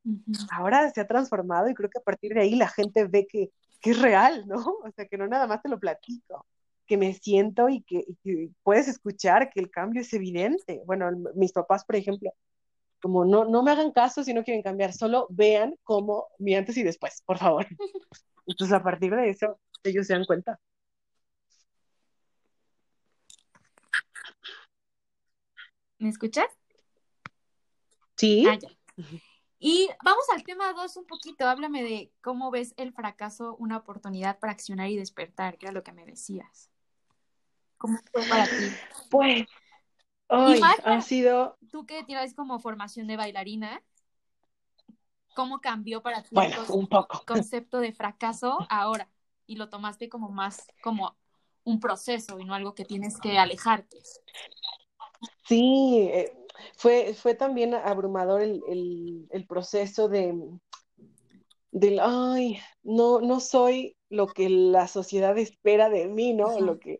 ahora se ha transformado y creo que a partir de ahí la gente ve que, que es real, ¿no? *laughs* O sea, que no nada más te lo platico, que me siento y que, y que puedes escuchar que el cambio es evidente. Bueno, el- mis papás, por ejemplo, como no, no me hagan caso si no quieren cambiar, solo vean cómo mi antes y después, por favor. *laughs* Entonces, a partir de eso, ellos se dan cuenta. ¿Me escuchas? Sí, Ah, ya. Y vamos al tema dos un poquito. Háblame de cómo ves el fracaso una oportunidad para accionar y despertar, que era lo que me decías. ¿Cómo fue para ti? pues, hoy ha sido, Tú que tienes como formación de bailarina, ¿cómo cambió para ti bueno, el un poco. concepto de fracaso ahora? Y lo tomaste como más como un proceso y no algo que tienes que alejarte. Sí, eh, fue, fue también abrumador el, proceso de, del, ay, no, no soy lo que la sociedad espera de mí, ¿no? Lo que,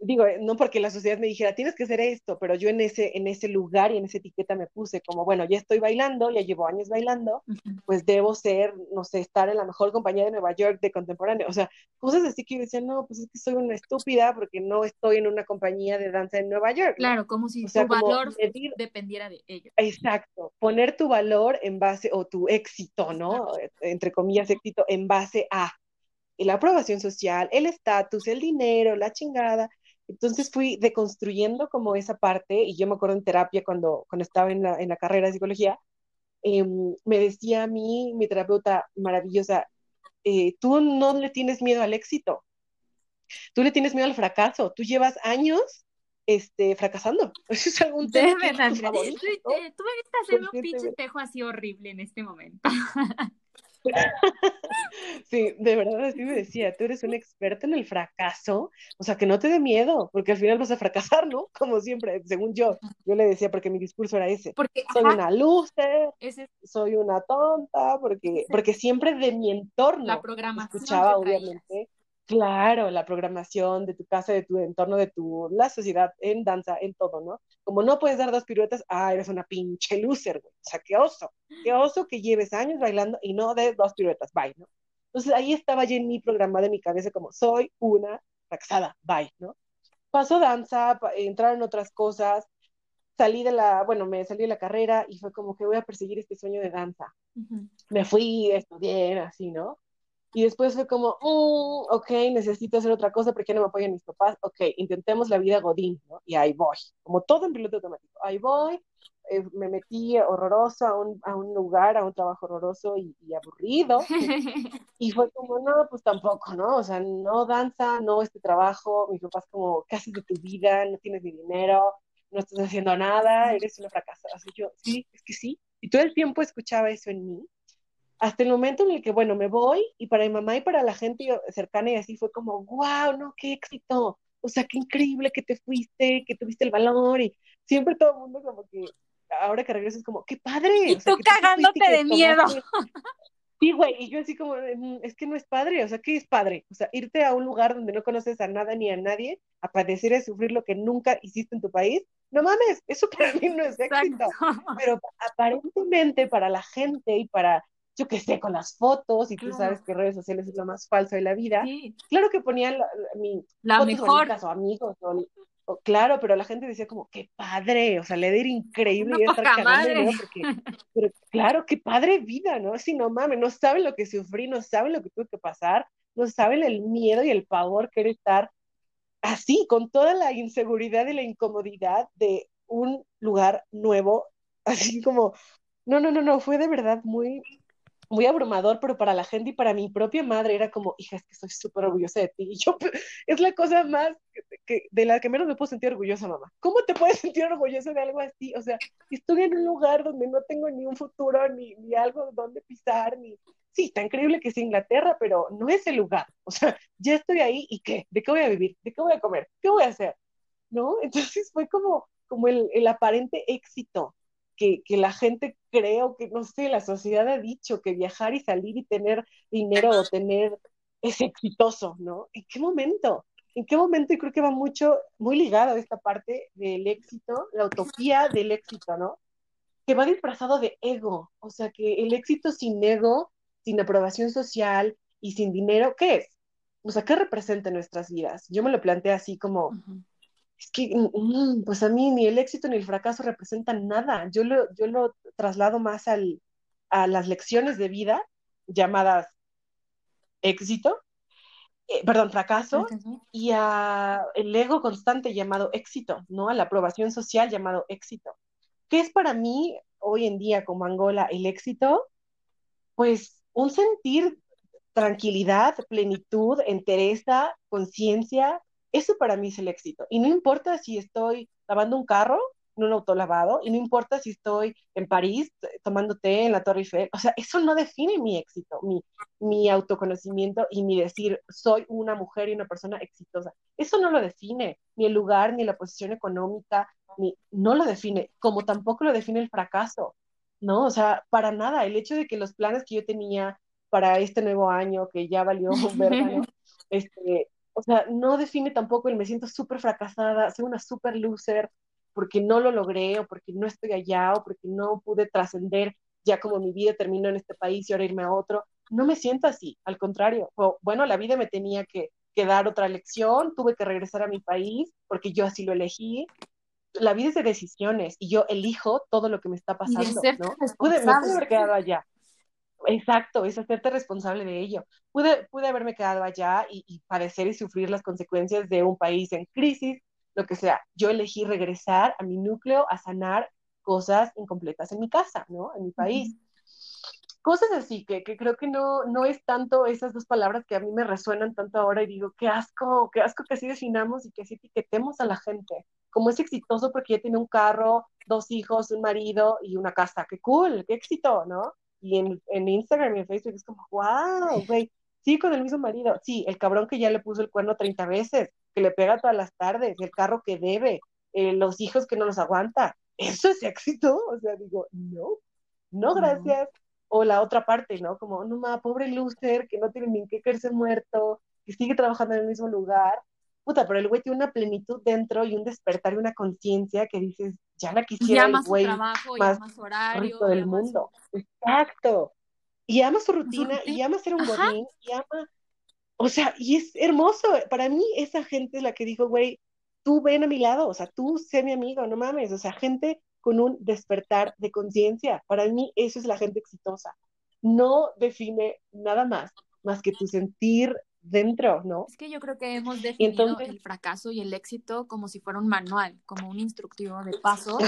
digo, eh, no porque la sociedad me dijera, tienes que hacer esto, pero yo en ese, en ese lugar y en esa etiqueta me puse como, bueno, ya estoy bailando, ya llevo años bailando, pues debo ser, no sé, estar en la mejor compañía de Nueva York de contemporáneo. O sea, cosas así que yo decía, no, pues es que soy una estúpida porque no estoy en una compañía de danza en Nueva York. Claro, como si tu valor dependiera de ello. Exacto, poner tu valor en base, o tu éxito, ¿no? Entre comillas, éxito, en base a la aprobación social, el estatus, el dinero, la chingada. Entonces fui deconstruyendo como esa parte y yo me acuerdo en terapia cuando, cuando estaba en la, en la carrera de psicología, em, me decía a mí, mi terapeuta maravillosa, eh, tú no le tienes miedo al éxito, tú le tienes miedo al fracaso, tú llevas años este, fracasando. *laughs* Eso es algún tema. Tú, me viste hacer un pinche espejo así horrible en este momento. *laughs* *laughs* Sí, de verdad así me decía, tú eres un experto en el fracaso, o sea, que no te dé miedo, porque al final vas a fracasar, ¿no? *laughs* Como siempre, según yo, yo le decía, porque mi discurso era ese, porque, soy una luce, soy una tonta, porque, porque siempre de mi entorno la programación escuchaba, obviamente, Claro, la programación de tu casa, de tu entorno, de tu, la sociedad, en danza, en todo, ¿no? Como no puedes dar dos piruetas, ah, eres una pinche loser, güey. O sea, qué oso, qué oso que lleves años bailando y no des dos piruetas, bye, ¿no? Entonces ahí estaba ya en mi programa de mi cabeza como, soy una fracasada, bye, ¿no? Pasó danza, entraron otras cosas, salí de la, bueno, me salí de la carrera y fue como que voy a perseguir este sueño de danza. Me fui, estudié, así, ¿no? Y después fue como, mm, ok, necesito hacer otra cosa porque no me apoyan mis papás. Ok, intentemos la vida Godín, ¿no? Y ahí voy, como todo en piloto automático. Ahí voy, eh, me metí horroroso a un, a un, lugar, a un trabajo horroroso y, aburrido. *laughs* y fue como, no, pues tampoco, ¿no? O sea, no danza, no este trabajo. Mis papás como, ¿qué haces de tu vida? No tienes ni dinero, no estás haciendo nada, eres una fracasada. Así yo, sí, es que sí. Y todo el tiempo escuchaba eso en mí hasta el momento en el que, bueno, me voy y para mi mamá y para la gente cercana y así fue como, wow, no, qué éxito, o sea, qué increíble que te fuiste, que tuviste el valor y siempre todo el mundo como que, ahora que regreso es como, qué padre. Y tú cagándote de miedo. Sí, güey, y yo así como, mm, es que no es padre, o sea, ¿qué es padre? O sea, irte a un lugar donde no conoces a nada ni a nadie, a padecer y sufrir lo que nunca hiciste en tu país, no mames, eso para mí no es éxito. Pero aparentemente para la gente y para yo qué sé, con las fotos, y tú sabes que redes sociales es lo más falso de la vida. Claro que ponían la, mi la mejor. o amigos, o, claro, pero la gente decía como, qué padre, o sea, le era increíble y estar cagando porque, pero claro, qué padre vida, ¿no? Si no mames, no saben lo que sufrí, no saben lo que tuve que pasar, no saben el miedo y el pavor que era estar así, con toda la inseguridad y la incomodidad de un lugar nuevo, *laughs* así como, no, no, no, no, fue de verdad muy, muy abrumador, pero para la gente y para mi propia madre era como, hija, es que estoy súper orgullosa de ti. Y yo, es la cosa más que, de la que menos me puedo sentir orgullosa, mamá. ¿Cómo te puedes *laughs* sentir orgullosa de algo así? O sea, estoy en un lugar donde no tengo ni un futuro, ni, ni algo donde pisar, ni... Sí, está increíble que es Inglaterra, pero no es el lugar. O sea, ya estoy ahí y ¿qué? ¿De qué voy a vivir? ¿De qué voy a comer? ¿Qué voy a hacer? ¿No? *laughs* Entonces fue como, como el, el aparente éxito que, la gente creo que, no sé, la sociedad ha dicho que viajar y salir y tener dinero o tener es exitoso, ¿no? ¿En qué momento? ¿En qué momento? Y creo que va mucho, muy ligado a esta parte del éxito, la utopía del éxito, ¿no? Que va disfrazado de ego, o sea, que el éxito sin ego, sin aprobación social y sin dinero, ¿qué es? O sea, ¿qué representa en nuestras vidas? Yo me lo planteé así como, es que, mm, mm, pues a mí ni el éxito ni el fracaso representan nada. Yo lo, yo lo traslado más al, a las lecciones de vida llamadas éxito, eh, perdón, fracaso, y a el ego constante llamado éxito, ¿no? A la aprobación social llamado éxito. ¿Qué es para mí hoy en día como Angola el éxito? Pues un sentir tranquilidad, plenitud, entereza, conciencia, eso para mí es el éxito. Y no importa si estoy lavando un carro en un autolavado y no importa si estoy en París tomando té en la Torre Eiffel, o sea, eso no define mi éxito, mi, mi autoconocimiento y mi decir soy una mujer y una persona exitosa. Eso no lo define, ni el lugar, ni la posición económica, ni, no lo define, como tampoco lo define el fracaso, ¿no? O sea, para nada, el hecho de que los planes que yo tenía para este nuevo año, que ya valió verano, *laughs* este, o sea, no define tampoco el me siento súper fracasada, soy una súper loser porque no lo logré o porque no estoy allá o porque no pude trascender ya como mi vida terminó en este país y ahora irme a otro. No me siento así, al contrario. bueno, la vida me tenía que, que dar otra lección, tuve que regresar a mi país porque yo así lo elegí. La vida es de decisiones y yo elijo todo lo que me está pasando, ¿no? Pude, me pude haber quedado allá, Exacto, es hacerte responsable de ello. Pude, pude haberme quedado allá y, padecer y sufrir las consecuencias de un país en crisis, lo que sea. Yo elegí regresar a mi núcleo a sanar cosas incompletas en mi casa, ¿no? En mi país. Cosas así, que, que, creo que no, no es tanto esas dos palabras que a mí me resuenan tanto ahora y digo, qué asco, qué asco que así definamos y que así etiquetemos a la gente. Como es exitoso porque ya tiene un carro, dos hijos, un marido y una casa. Qué cool, qué éxito, ¿no? Y en, en Instagram y en Facebook es como, wow, güey, sí, con el mismo marido, sí, el cabrón que ya le puso el cuerno 30 veces, que le pega todas las tardes, el carro que debe, eh, los hijos que no los aguanta, eso es éxito, o sea, digo, no, no gracias, o la otra parte, ¿no? Como, no ma, pobre loser, que no tiene ni qué quererse muerto, que sigue trabajando en el mismo lugar, puta, pero el güey tiene una plenitud dentro y un despertar y una conciencia que dices, ya la quisiera el güey más, horario, rico del mundo. Exacto. Y ama su rutina, y ama ser un godín, y ama, o sea, y es hermoso. Para mí esa gente es la que dijo, güey, tú ven a mi lado, o sea, tú sé mi amigo, no mames, o sea, gente con un despertar de conciencia. Para mí eso es la gente exitosa. No define nada más, más que tu sentir dentro, ¿no? Es que yo creo que hemos definido el fracaso y el éxito como si fuera un manual, como un instructivo de paso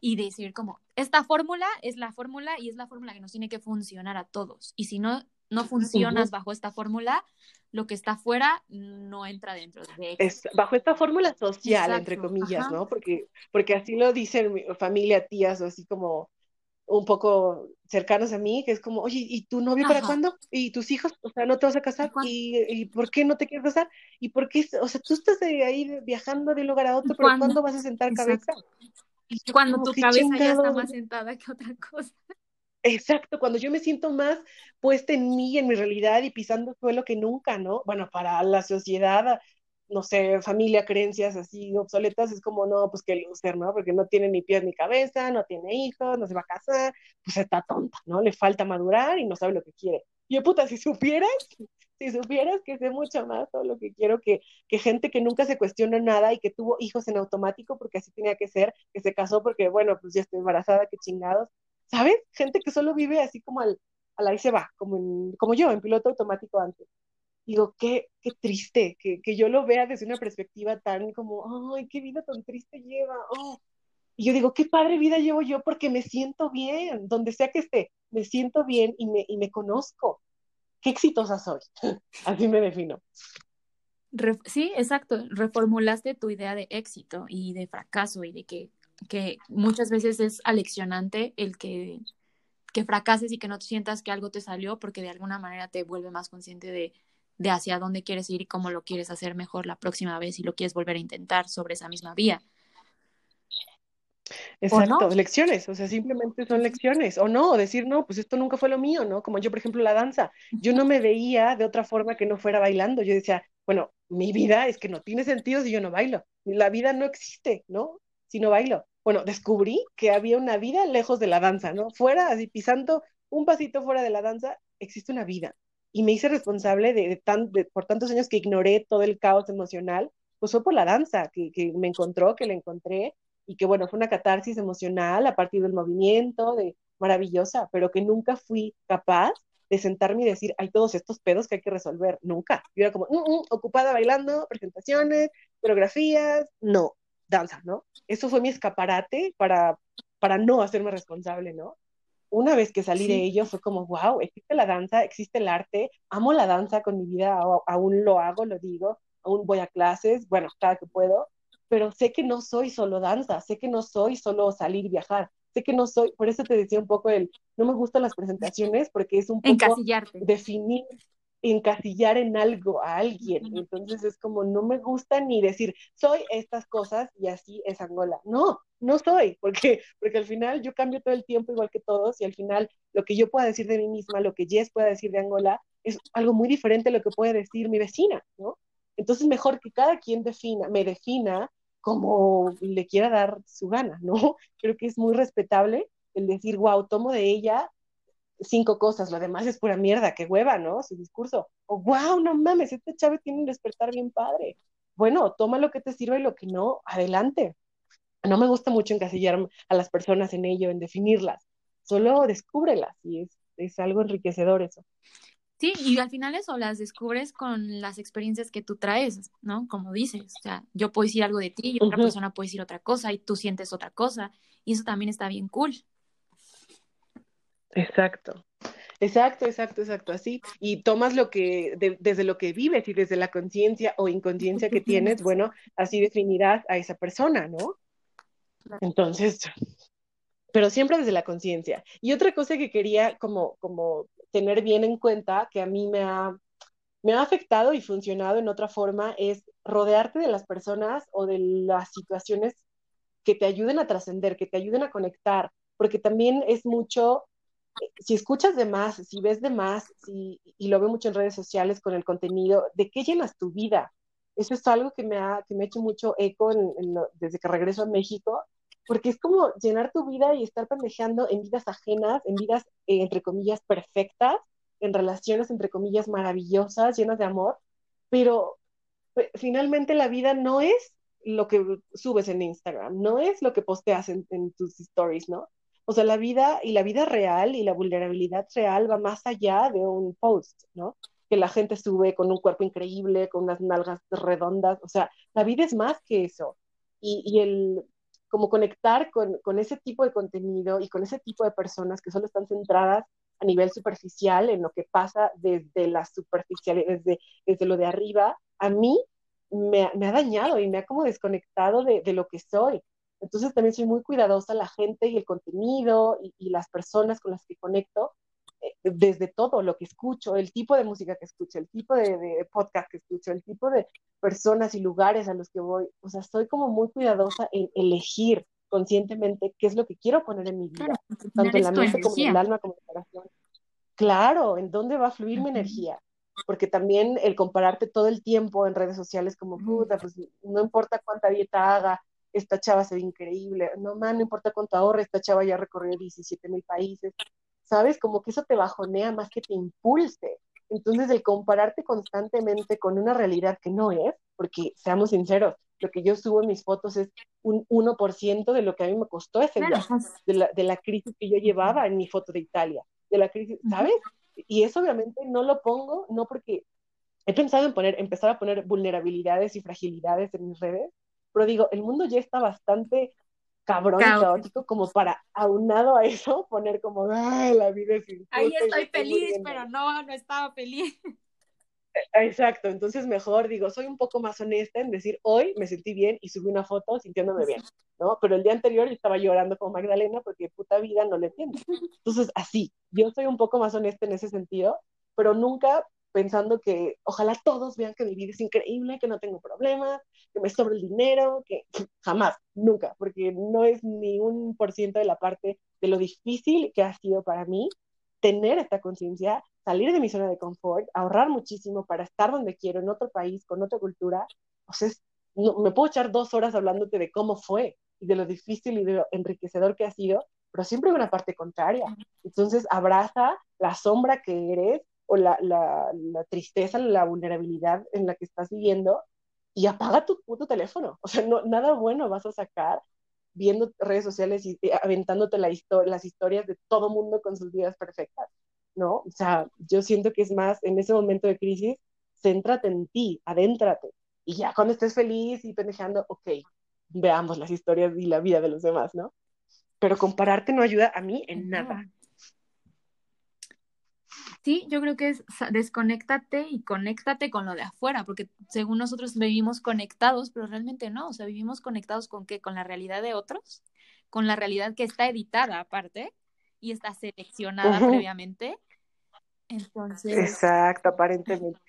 y decir como, esta fórmula es la fórmula y es la fórmula que nos tiene que funcionar a todos. Y si no, no funcionas bajo esta fórmula, lo que está fuera no entra dentro de es, bajo esta fórmula social, entre comillas, ¿no? Porque, porque así lo dicen mi familia, tías, o así como un poco cercanos a mí, que es como, oye, ¿y tu novio para cuándo? ¿Y tus hijos? O sea, ¿no te vas a casar? ¿Y, por qué no te quieres casar? ¿Y por qué? O sea, tú estás ahí viajando de un lugar a otro, pero ¿cuándo, vas a sentar cabeza? Cuando tu cabeza ya está más sentada que otra cosa. Exacto, cuando yo me siento más puesta en mí, en mi realidad y pisando suelo que nunca, ¿no? Bueno, para la sociedad no sé, familia, creencias así obsoletas, es como, no, pues que loser, ¿no? Porque no tiene ni pies ni cabeza, no tiene hijos, no se va a casar, pues está tonta, ¿no? Le falta madurar y no sabe lo que quiere. Yo, puta, si supieras, si supieras que sé mucho más todo lo que quiero, que, que gente que nunca se cuestiona nada y que tuvo hijos en automático porque así tenía que ser, que se casó porque, bueno, pues ya estoy embarazada, qué chingados, ¿sabes? Gente que solo vive así como al, al ahí se va, como, como yo, en piloto automático antes digo, qué, qué triste, que, que, yo lo vea desde una perspectiva tan como, ay, qué vida tan triste lleva. Oh. Y yo digo, qué padre vida llevo yo porque me siento bien, donde sea que esté, me siento bien y me, y me conozco. Qué exitosa soy. *laughs* Así me defino. sí, exacto. Reformulaste tu idea de éxito y de fracaso y de que, que muchas veces es aleccionante el que, que fracases y que no sientas que algo te salió porque de alguna manera te vuelve más consciente de de hacia dónde quieres ir y cómo lo quieres hacer mejor la próxima vez y lo quieres volver a intentar sobre esa misma vía. Exacto, lecciones, o sea, simplemente son lecciones, o no, decir, no, pues esto nunca fue lo mío, ¿no? Como yo, por ejemplo, la danza, yo no me veía de otra forma que no fuera bailando, yo decía, bueno, mi vida es que no tiene sentido si yo no bailo, la vida no existe, ¿no? Si no bailo. Bueno, descubrí que había una vida lejos de la danza, ¿no? Fuera, así pisando un pasito fuera de la danza, existe una vida, y me hice responsable de, tan, por tantos años que ignoré todo el caos emocional, pues fue por la danza que, que, me encontró, que la encontré y que bueno, fue una catarsis emocional a partir del movimiento, de maravillosa, pero que nunca fui capaz de sentarme y decir, hay todos estos pedos que hay que resolver, nunca. Yo era como, mm, mm, ocupada bailando, presentaciones, coreografías, no, danza, ¿no? Eso fue mi escaparate para, para no hacerme responsable, ¿no? Una vez que salí de ello fue como, wow, existe la danza, existe el arte, amo la danza con mi vida, aún lo hago, lo digo, aún voy a clases, bueno, cada que puedo, pero sé que no soy solo danza, sé que no soy solo salir y viajar, sé que no soy, por eso te decía un poco el, no me gustan las presentaciones porque es un poco definir, encasillar en algo a alguien. Entonces es como, no me gusta ni decir, soy estas cosas y así es Angola. No, no soy, porque, porque al final yo cambio todo el tiempo igual que todos y al final lo que yo pueda decir de mí misma, lo que Jess pueda decir de Angola, es algo muy diferente a lo que puede decir mi vecina, ¿no? Entonces mejor que cada quien defina, me defina como le quiera dar su gana, ¿no? *laughs* Creo que es muy respetable el decir, wow, tomo de ella cinco cosas, lo demás es pura mierda, qué hueva, ¿no? Su discurso. O, wow, no mames, este chave tiene un despertar bien padre. Bueno, toma lo que te sirva y lo que no, adelante. No me gusta mucho encasillar a las personas en ello, en definirlas. Solo descúbrelas y es, es algo enriquecedor eso. Sí, y al final eso las descubres con las experiencias que tú traes, ¿no? Como dices, o sea, yo puedo decir algo de ti y otra persona puede decir otra cosa y tú sientes otra cosa y eso también está bien cool. Exacto. Exacto, exacto, exacto, así. Y tomas lo que, desde lo que vives y desde la conciencia o inconsciencia que tienes, bueno, así definirás a esa persona, ¿no? Entonces, pero siempre desde la conciencia. Y otra cosa que quería como, como tener bien en cuenta que a mí me ha, me ha afectado y funcionado en otra forma es rodearte de las personas o de las situaciones que te ayuden a trascender, que te ayuden a conectar, porque también es mucho, si escuchas de más, si ves de más, si, y lo veo mucho en redes sociales con el contenido, ¿de qué llenas tu vida? Eso es algo que me ha, que me ha hecho mucho eco desde que regreso a México, porque es como llenar tu vida y estar pendejeando en vidas ajenas, en vidas, eh, entre comillas, perfectas, en relaciones, entre comillas, maravillosas, llenas de amor, pero finalmente la vida no es lo que subes en Instagram, no es lo que posteas en, en tus stories, ¿no? O sea, la vida y la vida real y la vulnerabilidad real va más allá de un post, ¿no? Que la gente sube con un cuerpo increíble, con unas nalgas redondas, o sea, la vida es más que eso. Y, y el, como conectar con, con, ese tipo de contenido y con ese tipo de personas que solo están centradas a nivel superficial en lo que pasa desde la superficial, desde, desde lo de arriba, a mí me, me ha dañado y me ha como desconectado de, de, lo que soy. Entonces también soy muy cuidadosa la gente y el contenido y, y las personas con las que conecto, eh, desde todo lo que escucho, el tipo de música que escucho, el tipo de, de, podcast que escucho, el tipo de personas y lugares a los que voy. O sea, soy como muy cuidadosa en elegir conscientemente qué es lo que quiero poner en mi vida, tanto en la mente como en el alma como en el corazón. Claro, en dónde va a fluir uh -huh. mi energía. Porque también el compararte todo el tiempo en redes sociales como, puta, pues no importa cuánta dieta haga, esta chava se ve increíble, no, man, no importa cuánto ahorre, esta chava ya recorrió 17 mil países, ¿sabes? Como que eso te bajonea más que te impulse. Entonces, el compararte constantemente con una realidad que no es, porque seamos sinceros, lo que yo subo en mis fotos es un 1% de lo que a mí me costó ese día, de la, de la crisis que yo llevaba en mi foto de Italia, de la crisis, ¿sabes? Y eso obviamente no lo pongo, no porque he pensado en poner, empezar a poner vulnerabilidades y fragilidades en mis redes, pero digo, el mundo ya está bastante cabrón y caótico como para, aunado a eso, *laughs* poner como, ay, la vida es injusta. Ahí estoy feliz, pero no, no estaba feliz. *laughs* Exacto, entonces mejor digo, soy un poco más honesta en decir, hoy me sentí bien y subí una foto sintiéndome bien, ¿no? Pero el día anterior yo estaba llorando como Magdalena porque puta vida no le entiendo. Entonces, así, yo soy un poco más honesta en ese sentido, pero nunca pensando que ojalá todos vean que mi vida es increíble, que no tengo problemas, que me sobra el dinero, que *laughs* jamás, nunca, porque no es ni un por ciento de la parte de lo difícil que ha sido para mí tener esta conciencia, salir de mi zona de confort, ahorrar muchísimo para estar donde quiero, en otro país, con otra cultura. O sea, es, no, me puedo echar dos horas hablándote de cómo fue y de lo difícil y de lo enriquecedor que ha sido, pero siempre hay una parte contraria. Entonces, abraza la sombra que eres o la, la, la tristeza, la vulnerabilidad en la que estás viviendo y apaga tu puto teléfono. O sea, no, nada bueno vas a sacar viendo redes sociales y eh, aventándote la las historias de todo mundo con sus vidas perfectas, ¿no? O sea, yo siento que es más, en ese momento de crisis, céntrate en ti, adéntrate. Y ya cuando estés feliz y pendejando, ok, veamos las historias y la vida de los demás, ¿no? Pero compararte no ayuda a mí en nada. Sí, yo creo que es desconéctate y conéctate con lo de afuera, porque según nosotros vivimos conectados, pero realmente no, o sea, vivimos conectados con qué, con la realidad de otros, con la realidad que está editada aparte y está seleccionada previamente. Entonces. Exacto, aparentemente.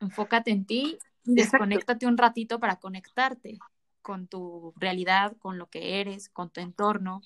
Enfócate en ti y desconéctate un ratito para conectarte con tu realidad, con lo que eres, con tu entorno.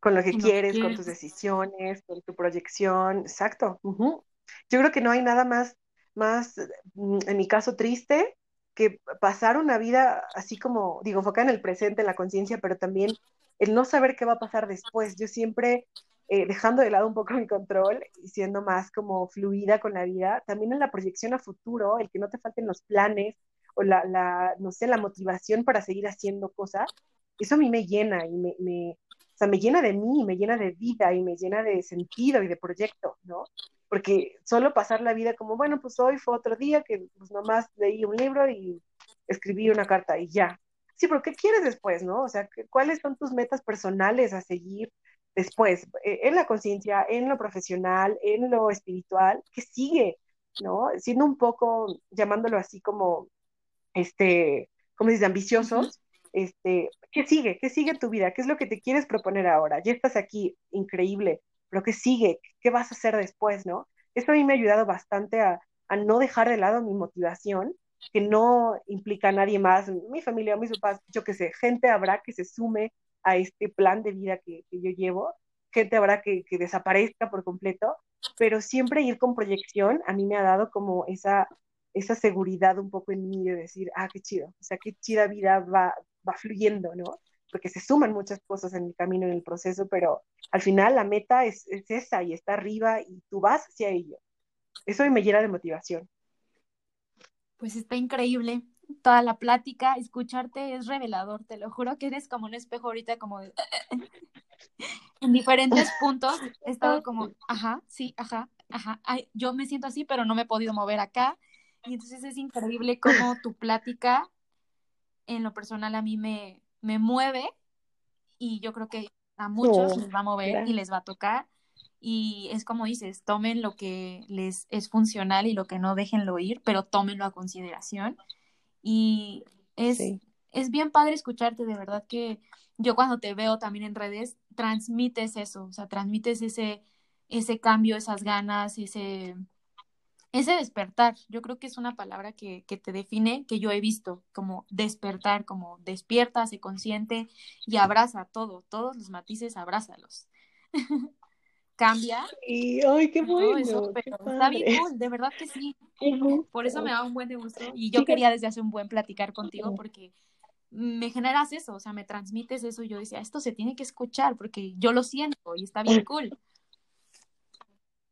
Con lo que, quieres, con tus decisiones, con tu proyección, exacto. Yo creo que no hay nada más, más, mm, en mi caso, triste que pasar una vida así como, digo, enfocada en el presente, en la conciencia, pero también el no saber qué va a pasar después. Yo siempre, eh, dejando de lado un poco mi control y siendo más como fluida con la vida, también en la proyección a futuro, el que no te falten los planes o la, la no sé, la motivación para seguir haciendo cosas, eso a mí me llena y me, sea, me llena de mí, me llena de vida y me llena de sentido y de proyecto, ¿no? Porque solo pasar la vida como, bueno, pues hoy fue otro día que pues nomás leí un libro y escribí una carta y ya, sí, pero ¿qué quieres después, no? O sea, ¿cuáles son tus metas personales a seguir después? Eh, en la conciencia, en lo profesional, en lo espiritual, ¿qué sigue? ¿No? Siendo un poco, llamándolo así como, este, como dices, ambiciosos, este, ¿qué sigue? ¿Qué sigue tu vida? ¿Qué es lo que te quieres proponer ahora? Ya estás aquí, increíble, pero ¿qué sigue? ¿Qué vas a hacer después, no? Eso a mí me ha ayudado bastante a, a no dejar de lado mi motivación que no implica a nadie más, mi familia, mis papás, yo qué sé, gente habrá que se sume a este plan de vida que, yo llevo, gente habrá que, desaparezca por completo, pero siempre ir con proyección a mí me ha dado como esa, esa seguridad un poco en mí de decir, ah, qué chido, o sea, qué chida vida va, va fluyendo, ¿no? Porque se suman muchas cosas en el camino, en el proceso, pero al final la meta es, es esa y está arriba y tú vas hacia ello. Eso me llena de motivación. Pues está increíble toda la plática, escucharte es revelador, te lo juro que eres como un espejo ahorita, como *laughs* en diferentes puntos he estado como, ajá, sí, ajá, ajá, yo me siento así, pero no me he podido mover acá, y entonces es increíble cómo tu plática en lo personal a mí me, me mueve, y yo creo que a muchos les va a mover y les va a tocar, y es como dices, tomen lo que les es funcional y lo que no déjenlo ir, pero tómenlo a consideración. Y es, es bien padre escucharte, de verdad que yo cuando te veo también en redes, transmites eso, o sea, transmites ese, ese cambio, esas ganas, ese, ese despertar. Yo creo que es una palabra que, que te define, que yo he visto, como despertar, como despierta, se consciente y abraza todo, todos los matices, abrázalos. *laughs* cambia. Y, ay, qué bueno. está bien cool, de verdad que sí. *laughs* Por eso me da un buen de gusto. Y yo quería desde hace un buen platicar contigo porque me generas eso, o sea, me transmites eso. Y yo decía, esto se tiene que escuchar porque yo lo siento y está bien cool.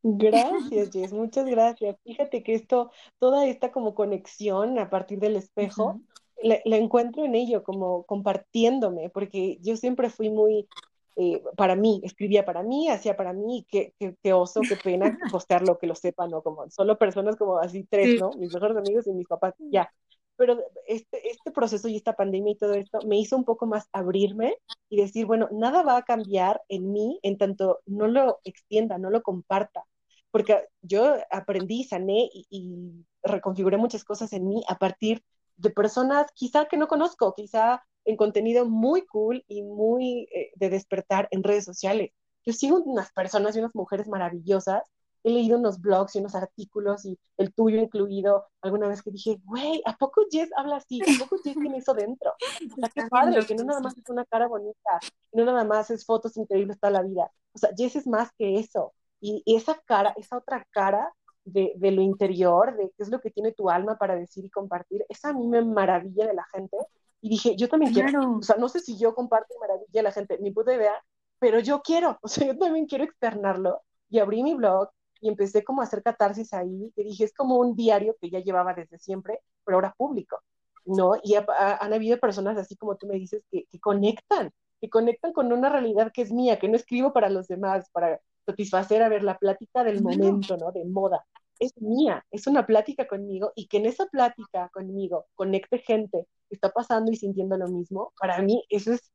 Gracias, Jess, muchas gracias. Fíjate que esto, toda esta como conexión a partir del espejo, la, encuentro en ello, como compartiéndome, porque yo siempre fui muy eh, para mí, escribía para mí, hacía para mí, qué, qué, oso, qué pena *laughs* postearlo, que lo sepan, ¿no? Como solo personas como así tres, ¿no? Mis mejores amigos y mis papás, ya. Pero este, este proceso y esta pandemia y todo esto me hizo un poco más abrirme y decir, bueno, nada va a cambiar en mí en tanto no lo extienda, no lo comparta. Porque yo aprendí, sané y, y reconfiguré muchas cosas en mí a partir de personas quizá que no conozco, quizá en contenido muy cool y muy eh, de despertar en redes sociales. Yo sigo unas personas y unas mujeres maravillosas. He leído unos blogs y unos artículos y el tuyo incluido alguna vez que dije, güey, ¿a poco Jess habla así? ¿A poco Jess tiene eso dentro? O sea, qué padre, que no nada más es una cara bonita, no nada más es fotos increíbles toda la vida. O sea, Jess es más que eso. Y, esa cara, esa otra cara de, de, lo interior, de qué es lo que tiene tu alma para decir y compartir, esa a mí me maravilla de la gente y dije, yo también quiero, o sea, no sé si yo comparto maravilla a la gente, ni puta idea, pero yo quiero, o sea, yo también quiero externarlo. Y abrí mi blog y empecé como a hacer catarsis ahí, y dije, es como un diario que ya llevaba desde siempre, pero ahora público, ¿no? Y han habido personas así como tú me dices que, que conectan, que conectan con una realidad que es mía, que no escribo para los demás, para satisfacer, a ver, la plática del momento, ¿no? De moda es mía, es una plática conmigo y que en esa plática conmigo conecte gente que está pasando y sintiendo lo mismo, para mí eso es,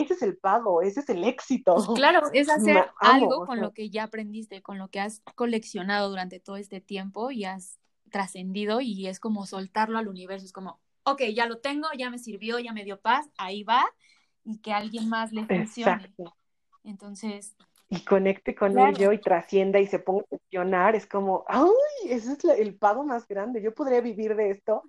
ese es el pago, ese es el éxito. Pues claro, es *laughs* hacer algo con lo que ya aprendiste, con lo que has coleccionado durante todo este tiempo y has trascendido y es como soltarlo al universo, es como, ok, ya lo tengo, ya me sirvió, ya me dio paz, ahí va y que alguien más le funcione. Entonces... Y conecte con ello y trascienda y se ponga a cuestionar, es como, ay, ese es el pago más grande, yo podría vivir de esto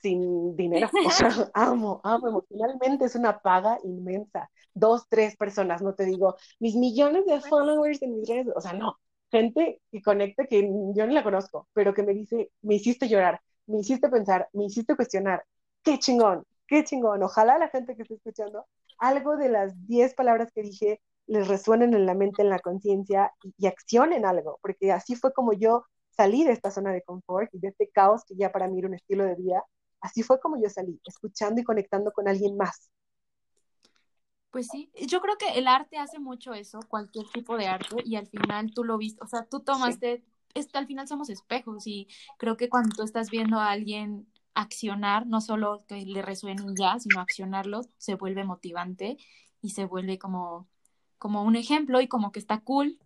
sin dinero. *laughs* O sea, amo, amo emocionalmente, es una paga inmensa. Dos, tres personas, no te digo, mis millones de followers en mis redes, o sea, no. Gente que conecta que yo no la conozco, pero que me dice, me hiciste llorar, me hiciste pensar, me hiciste cuestionar. Qué chingón, qué chingón. Ojalá la gente que esté escuchando, algo de las diez palabras que dije les resuenen en la mente, en la conciencia y, y accionen algo, porque así fue como yo salí de esta zona de confort y de este caos que ya para mí era un estilo de vida Así fue como yo salí, escuchando y conectando con alguien más. Pues sí, yo creo que el arte hace mucho eso, cualquier tipo de arte, y al final tú lo viste, o sea, tú tomaste, al final somos espejos, y creo que cuando tú estás viendo a alguien accionar, no solo que le resuene ya, sino accionarlo, se vuelve motivante y se vuelve como, como un ejemplo y como que está cool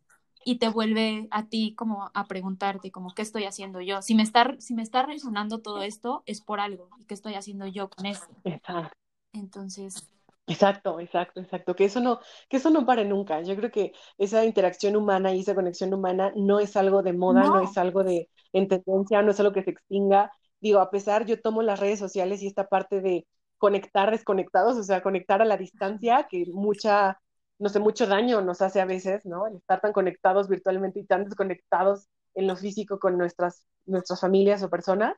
y te vuelve a ti como a preguntarte como qué estoy haciendo yo. Si me está si me está resonando todo esto es por algo y qué estoy haciendo yo con esto. Exacto. Entonces, Exacto, exacto, exacto. Que eso no, que eso no pare nunca. Yo creo que esa interacción humana y esa conexión humana no es algo de moda, no, es algo de en tendencia, no es algo que se extinga. Digo, a pesar, yo tomo las redes sociales y esta parte de conectar desconectados, o sea, conectar a la distancia, que mucha no sé, mucho daño nos hace a veces, ¿no? El estar tan conectados virtualmente y tan desconectados en lo físico con nuestras, nuestras familias o personas.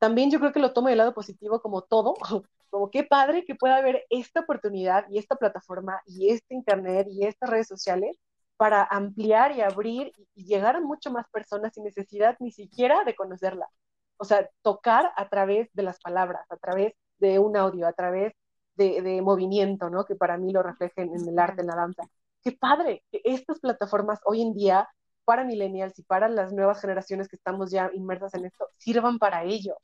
También yo creo que lo tomo del lado positivo como todo, *laughs* como qué padre que pueda haber esta oportunidad y esta plataforma y este internet y estas redes sociales para ampliar y abrir y llegar a mucho más personas sin necesidad ni siquiera de conocerla. O sea, tocar a través de las palabras, a través de un audio, a través de, movimiento, ¿no? Que para mí lo reflejen en el arte, en la danza. Qué padre que estas plataformas hoy en día, para millennials y para las nuevas generaciones que estamos ya inmersas en esto, sirvan para ello.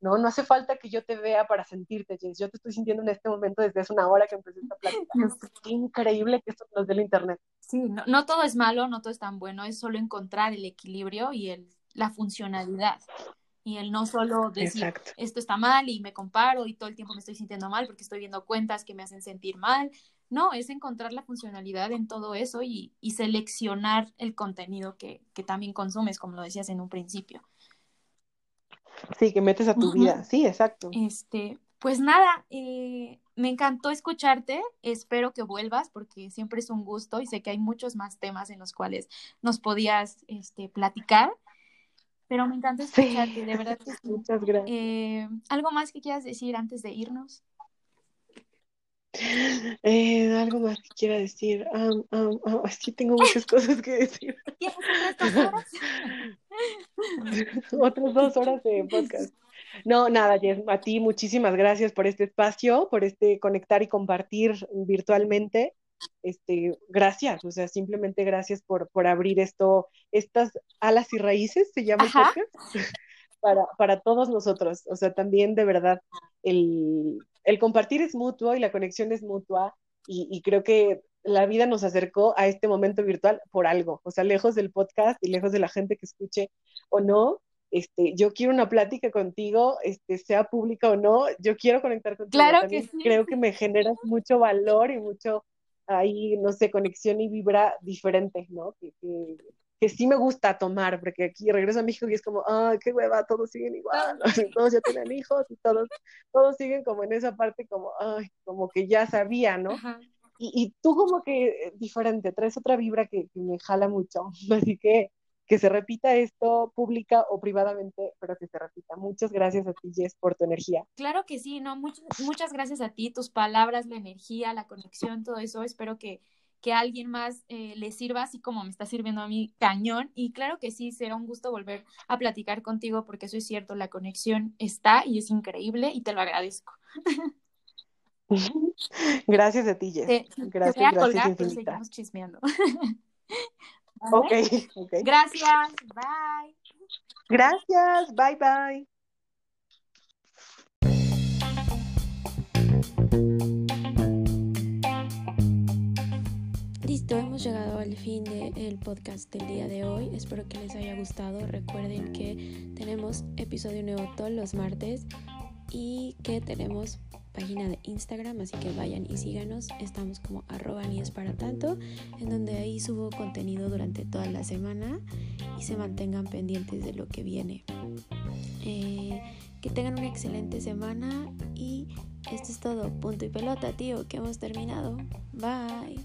¿no? No hace falta que yo te vea para sentirte, Jess. Yo te estoy sintiendo en este momento desde hace una hora que empecé esta plática. *laughs* Qué increíble que esto nos dé el internet. Sí, no, no, todo es malo, no todo es tan bueno, es solo encontrar el equilibrio y el, la funcionalidad y el no solo decir esto está mal y me comparo y todo el tiempo me estoy sintiendo mal porque estoy viendo cuentas que me hacen sentir mal. No, es encontrar la funcionalidad en todo eso y, seleccionar el contenido que, también consumes, como lo decías en un principio. Sí, que metes a tu vida. Sí, exacto. Este, pues nada, eh, me encantó escucharte. Espero que vuelvas porque siempre es un gusto y sé que hay muchos más temas en los cuales nos podías este, platicar. Pero me encanta escucharte, de verdad que Muchas gracias. Eh, ¿Algo más que quieras decir antes de irnos? Eh, algo más que quiera decir. Um, sí, tengo muchas *laughs* cosas que decir. ¿Tienes otras dos horas? *laughs* otras dos horas de podcast. No, nada, Jess, a ti muchísimas gracias por este espacio, por este conectar y compartir virtualmente este, gracias, o sea, simplemente gracias por, por abrir esto, estas alas y raíces, se llama *laughs* para, para todos nosotros. O sea, también de verdad, el, el compartir es mutuo y la conexión es mutua y, y creo que la vida nos acercó a este momento virtual por algo, o sea, lejos del podcast y lejos de la gente que escuche o no, este, yo quiero una plática contigo, este, sea pública o no, yo quiero conectar contigo. Claro que sí. Creo que me generas mucho valor y mucho hay, no sé, conexión y vibra diferente, ¿no? Que, que, sí me gusta tomar, porque aquí regreso a México y es como, ay, qué hueva, todos siguen igual, todos *laughs* ya tienen hijos y todos, todos siguen como en esa parte como, ay, como que ya sabía, ¿no? Y, y, tú como que diferente, traes otra vibra que, que me jala mucho, *laughs* así que que se repita esto pública o privadamente, pero que se repita. Muchas gracias a ti, Jess, por tu energía. Claro que sí, no, muchas, muchas gracias a ti, tus palabras, la energía, la conexión, todo eso. Espero que, que a alguien más eh, le sirva, así como me está sirviendo a mí cañón. Y claro que sí, será un gusto volver a platicar contigo, porque eso es cierto, la conexión está y es increíble y te lo agradezco. *laughs* Gracias a ti, Jess. gracias, te voy a colgar, pero seguimos chismeando. *laughs* Ok, ok. Gracias, bye. Gracias, bye bye. Listo, hemos llegado al fin del podcast del día de hoy. Espero que les haya gustado. Recuerden que tenemos episodio nuevo todos los martes y que tenemos página de Instagram, así que vayan y síganos. Estamos como arroba ni es para tanto, en donde ahí subo contenido durante toda la semana y se mantengan pendientes de lo que viene. Eh, que tengan una excelente semana y esto es todo. Punto y pelota, tío, que hemos terminado. Bye.